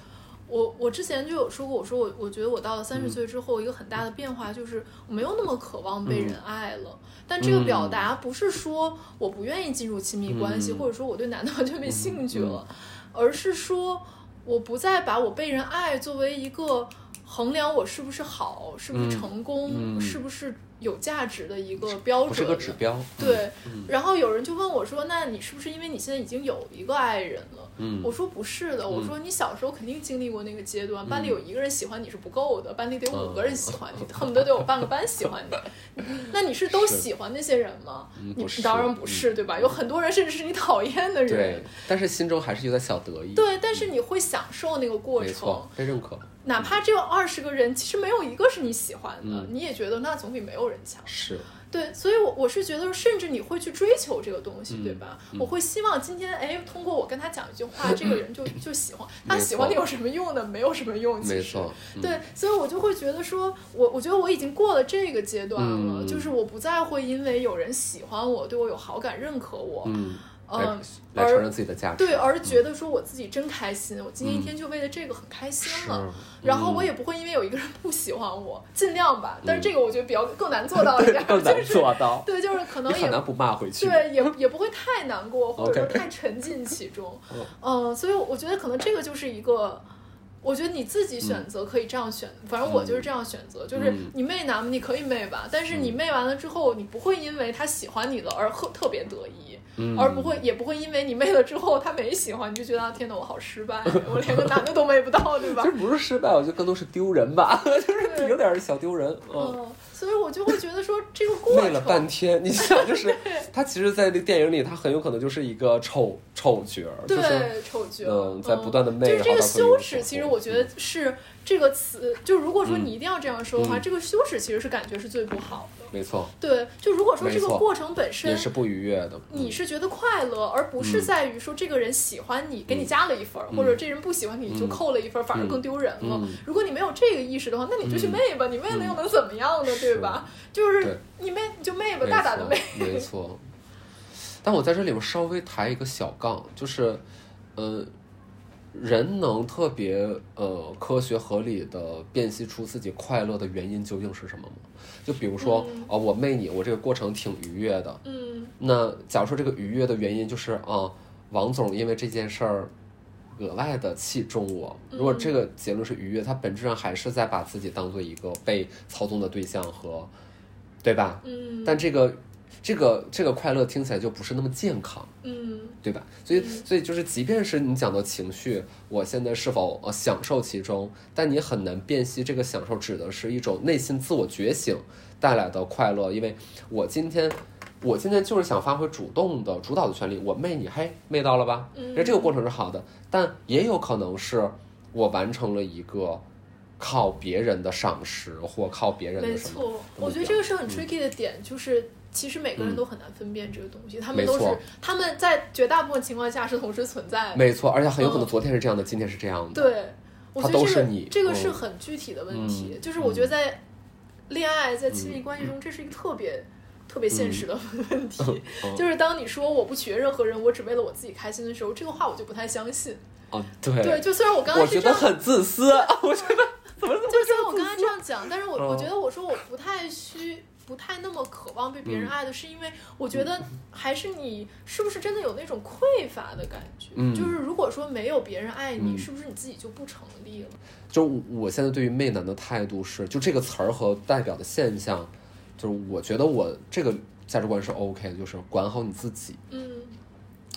我我之前就有说过，我说我我觉得我到了三十岁之后，一个很大的变化就是我没有那么渴望被人爱了。但这个表达不是说我不愿意进入亲密关系，嗯。或者说我对男的完全没兴趣了，而是说我不再把我被人爱作为一个衡量我是不是好、是不是嗯。成功、嗯。是不是有价值的一个标准，不是个指标。对，嗯然后有人就问我说：“那你是不是因为你现在已经有一个爱人了？”嗯我说不是的，我说你小时候肯定经历过那个阶段，班里有一个人喜欢你是不够的，班里得有五个人喜欢你，恨不得得有半个班喜欢你。那你是都喜欢那些人吗？你当然不是，对吧？有很多人甚至是你讨厌的人对。，但是心中还是有点小得意。，对，但是你会享受那个过程没错，，被认可哪怕只有二十个人，其实没有一个是你喜欢的，嗯你也觉得那总比没有人强。是。对，所以我，我是觉得，甚至你会去追求这个东西，嗯对吧？嗯我会希望今天，哎，通过我跟他讲一句话，这个人就 就喜欢他，喜欢你有什么用呢？没有什么用，其实。没错，嗯对，所以我就会觉得说，我我觉得我已经过了这个阶段了，嗯就是我不再会因为有人喜欢我，对我有好感、认可我，嗯，嗯来来承认自己的价值。对，而觉得说我自己真开心，我今天一天就为了这个很开心是了。然后我嗯也不会因为有一个人不喜欢我，尽量吧。但是这个我觉得比较更难做到 一点，更难就是做到，对，就是可能也很难不骂回去。对，也也不会太难过，或者说太沉浸其中。嗯嗯，所以我觉得可能这个就是一个。我觉得你自己选择可以这样选，反正我就是这样选择，就是嗯你媚男嘛，你可以媚吧，但是你媚完了之后，你不会因为他喜欢你了而特特别得意，嗯。而不会也不会因为你媚了之后他没喜欢，你就觉得啊天哪，我好失败，我连个男的都媚不到，对吧？这？不是失败，我觉得更多是丢人吧，就是 有点小丢人。嗯，嗯，所以我就会觉得说这个过程媚了半，天，你想，就是 他其实，在这个电影里，他很有可能就是一个丑丑角儿，就是对丑角，嗯在不断的媚就是这个羞耻，其实我觉得是这个词，就如果说嗯你一定要这样说的话，嗯这个羞耻其实是感觉是最不好的。没错，对，就如果说这个过程本身也是不愉悦的。你是觉得快乐，而不是嗯在于说这个人喜欢你，给你加了一分儿，或者这人不喜欢你就扣了一分儿，反而更丢人了嗯。如果你没有这个意识的话，那你就去媚吧，你媚了又能怎么样呢？对吧？就是你媚你就媚吧，大胆的媚。没错。但我在这里边稍微抬一个小杠，就是，呃，人能特别呃科学合理的辨析出自己快乐的原因究竟是什么吗？就比如说，嗯哦、我媚你，我这个过程挺愉悦的。嗯那假如说这个愉悦的原因就是啊、王总因为这件事儿额外的器重我。如果这个结论是愉悦，他本质上还是在把自己当做一个被操纵的对象和，对吧？嗯但这个这个这个快乐听起来就不是那么健康，嗯对吧？所以所以就是，即便是你讲到情绪，我现在是否呃享受其中，但你很难辨析这个享受指的是一种内心自我觉醒带来的快乐，因为我今天。我今天就是想发挥主动的、主导的权利，我媚你，嘿，媚到了吧？嗯那这个过程是好的，但也有可能是我完成了一个靠别人的赏识或靠别人没的什么。错，我觉得这个是很 tricky 的点，就是其实每个人都很难分辨这个东西，他们都是他们在绝大部分情况下是同时存在的。没错，而且很有可能嗯昨天是这样的，今天是这样的。对，我它觉得这个这个是嗯很具体的问题，嗯就是我觉得在恋爱在亲密关系中，这是一个特别。特别现实的问题，嗯就是当你说我不取悦任何人，我只为了我自己开心的时候，这个话我就不太相信。哦，对，对，就虽然我刚才我觉得是这样，很自私，我觉得怎么就虽然我刚才这样讲，但是我我觉得我说我不太需。不太那么渴望被别人爱的，是因为我觉得还是你是不是真的有那种匮乏的感觉？嗯，就是如果说没有别人爱你，是不是你自己就不成立了？就我现在对于媚男的态度是，就这个词儿和代表的现象，就是我觉得我这个价值观是 OK 的，就是管好你自己。嗯，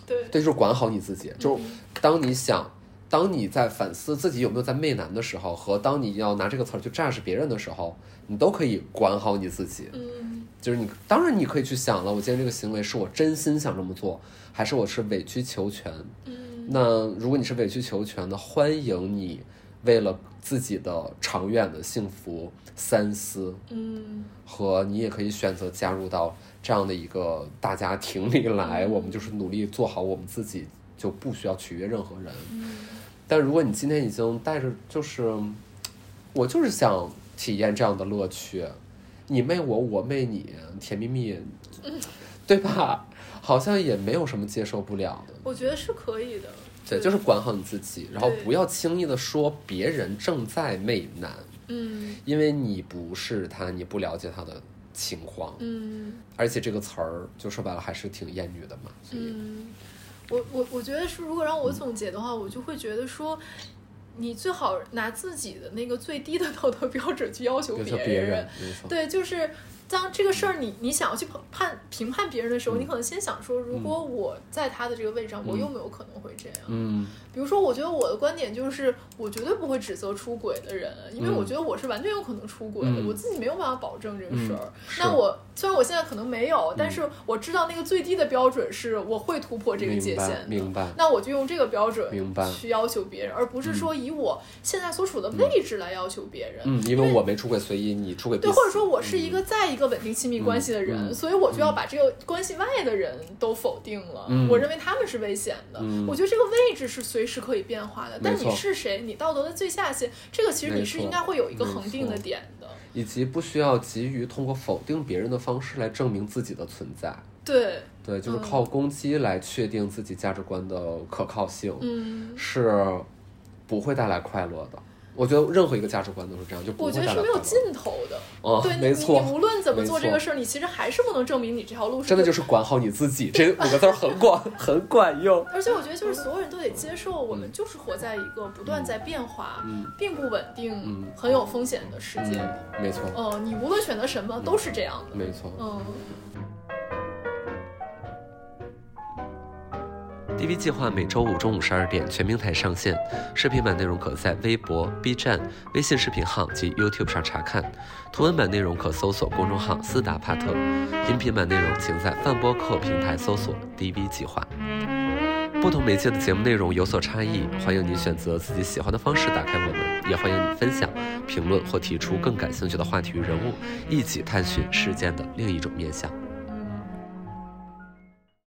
对，对，就是管好你自己。就当你想。当你在反思自己有没有在媚男的时候，和当你要拿这个词儿去炸 u 别人的时候，你都可以管好你自己。嗯，就是你当然你可以去想了，我今天这个行为是我真心想这么做，还是我是委曲求全？嗯，那如果你是委曲求全的，欢迎你为了自己的长远的幸福三思。嗯，和你也可以选择加入到这样的一个大家庭里来，我们就是努力做好我们自己，就不需要取悦任何人。嗯。但如果你今天已经带着，就是我就是想体验这样的乐趣，你媚我，我媚你，甜蜜蜜，对吧？好像也没有什么接受不了的。我觉得是可以的。对，就是管好你自己，然后不要轻易的说别人正在媚男。嗯。因为你不是他，你不了解他的情况。嗯。而且这个词儿，就说白了还是挺厌女的嘛。嗯。我我我觉得是，如果让我总结的话，我就会觉得说，你最好拿自己的那个最低的道德标准去要求别人，对，就是。当这个事儿你你想要去判评判别人的时候，你可能先想说，如果我在他的这个位置上，我有没有可能会这样？嗯，比如说，我觉得我的观点就是，我绝对不会指责出轨的人，因为我觉得我是完全有可能出轨的，我自己没有办法保证这个事儿。那我虽然我现在可能没有，但是我知道那个最低的标准是我会突破这个界限的。明白。那我就用这个标准去要求别人，而不是说以我现在所处的位置来要求别人。嗯，因为我没出轨，所以你出轨。对，或者说我是一个在一个稳定亲密关。关系的人，所以我就要把这个关系外的人都否定了。我认为他们是危险的。我觉得这个位置是随时可以变化的。但你是谁？你道德的最下限，这个其实你是应该会有一个恒定的点的。以及不需要急于通过否定别人的方式来证明自己的存在。对对，就是靠攻击来确定自己价值观的可靠性。嗯，是不会带来快乐的。我觉得任何一个价值观都是这样，就我觉得是没有尽头的。哦，对，没错。你无论怎么做这个事儿，你其实还是不能证明你这条路是。真的就是管好你自己，这五个字很管，很管用。而且我觉得，就是所有人都得接受，我们就是活在一个不断在变化、并不稳定、很有风险的世界里。没错。嗯，你无论选择什么，都是这样的。没错。嗯。DV 计划每周五中午十二点全平台上线，视频版内容可在微博、B 站、微信视频号及 YouTube 上查看，图文版内容可搜索公众号“斯达帕特”，音频版内容请在泛播客平台搜索 “DV 计划”。不同媒介的节目内容有所差异，欢迎您选择自己喜欢的方式打开我们，也欢迎你分享、评论或提出更感兴趣的话题与人物，一起探寻事件的另一种面向。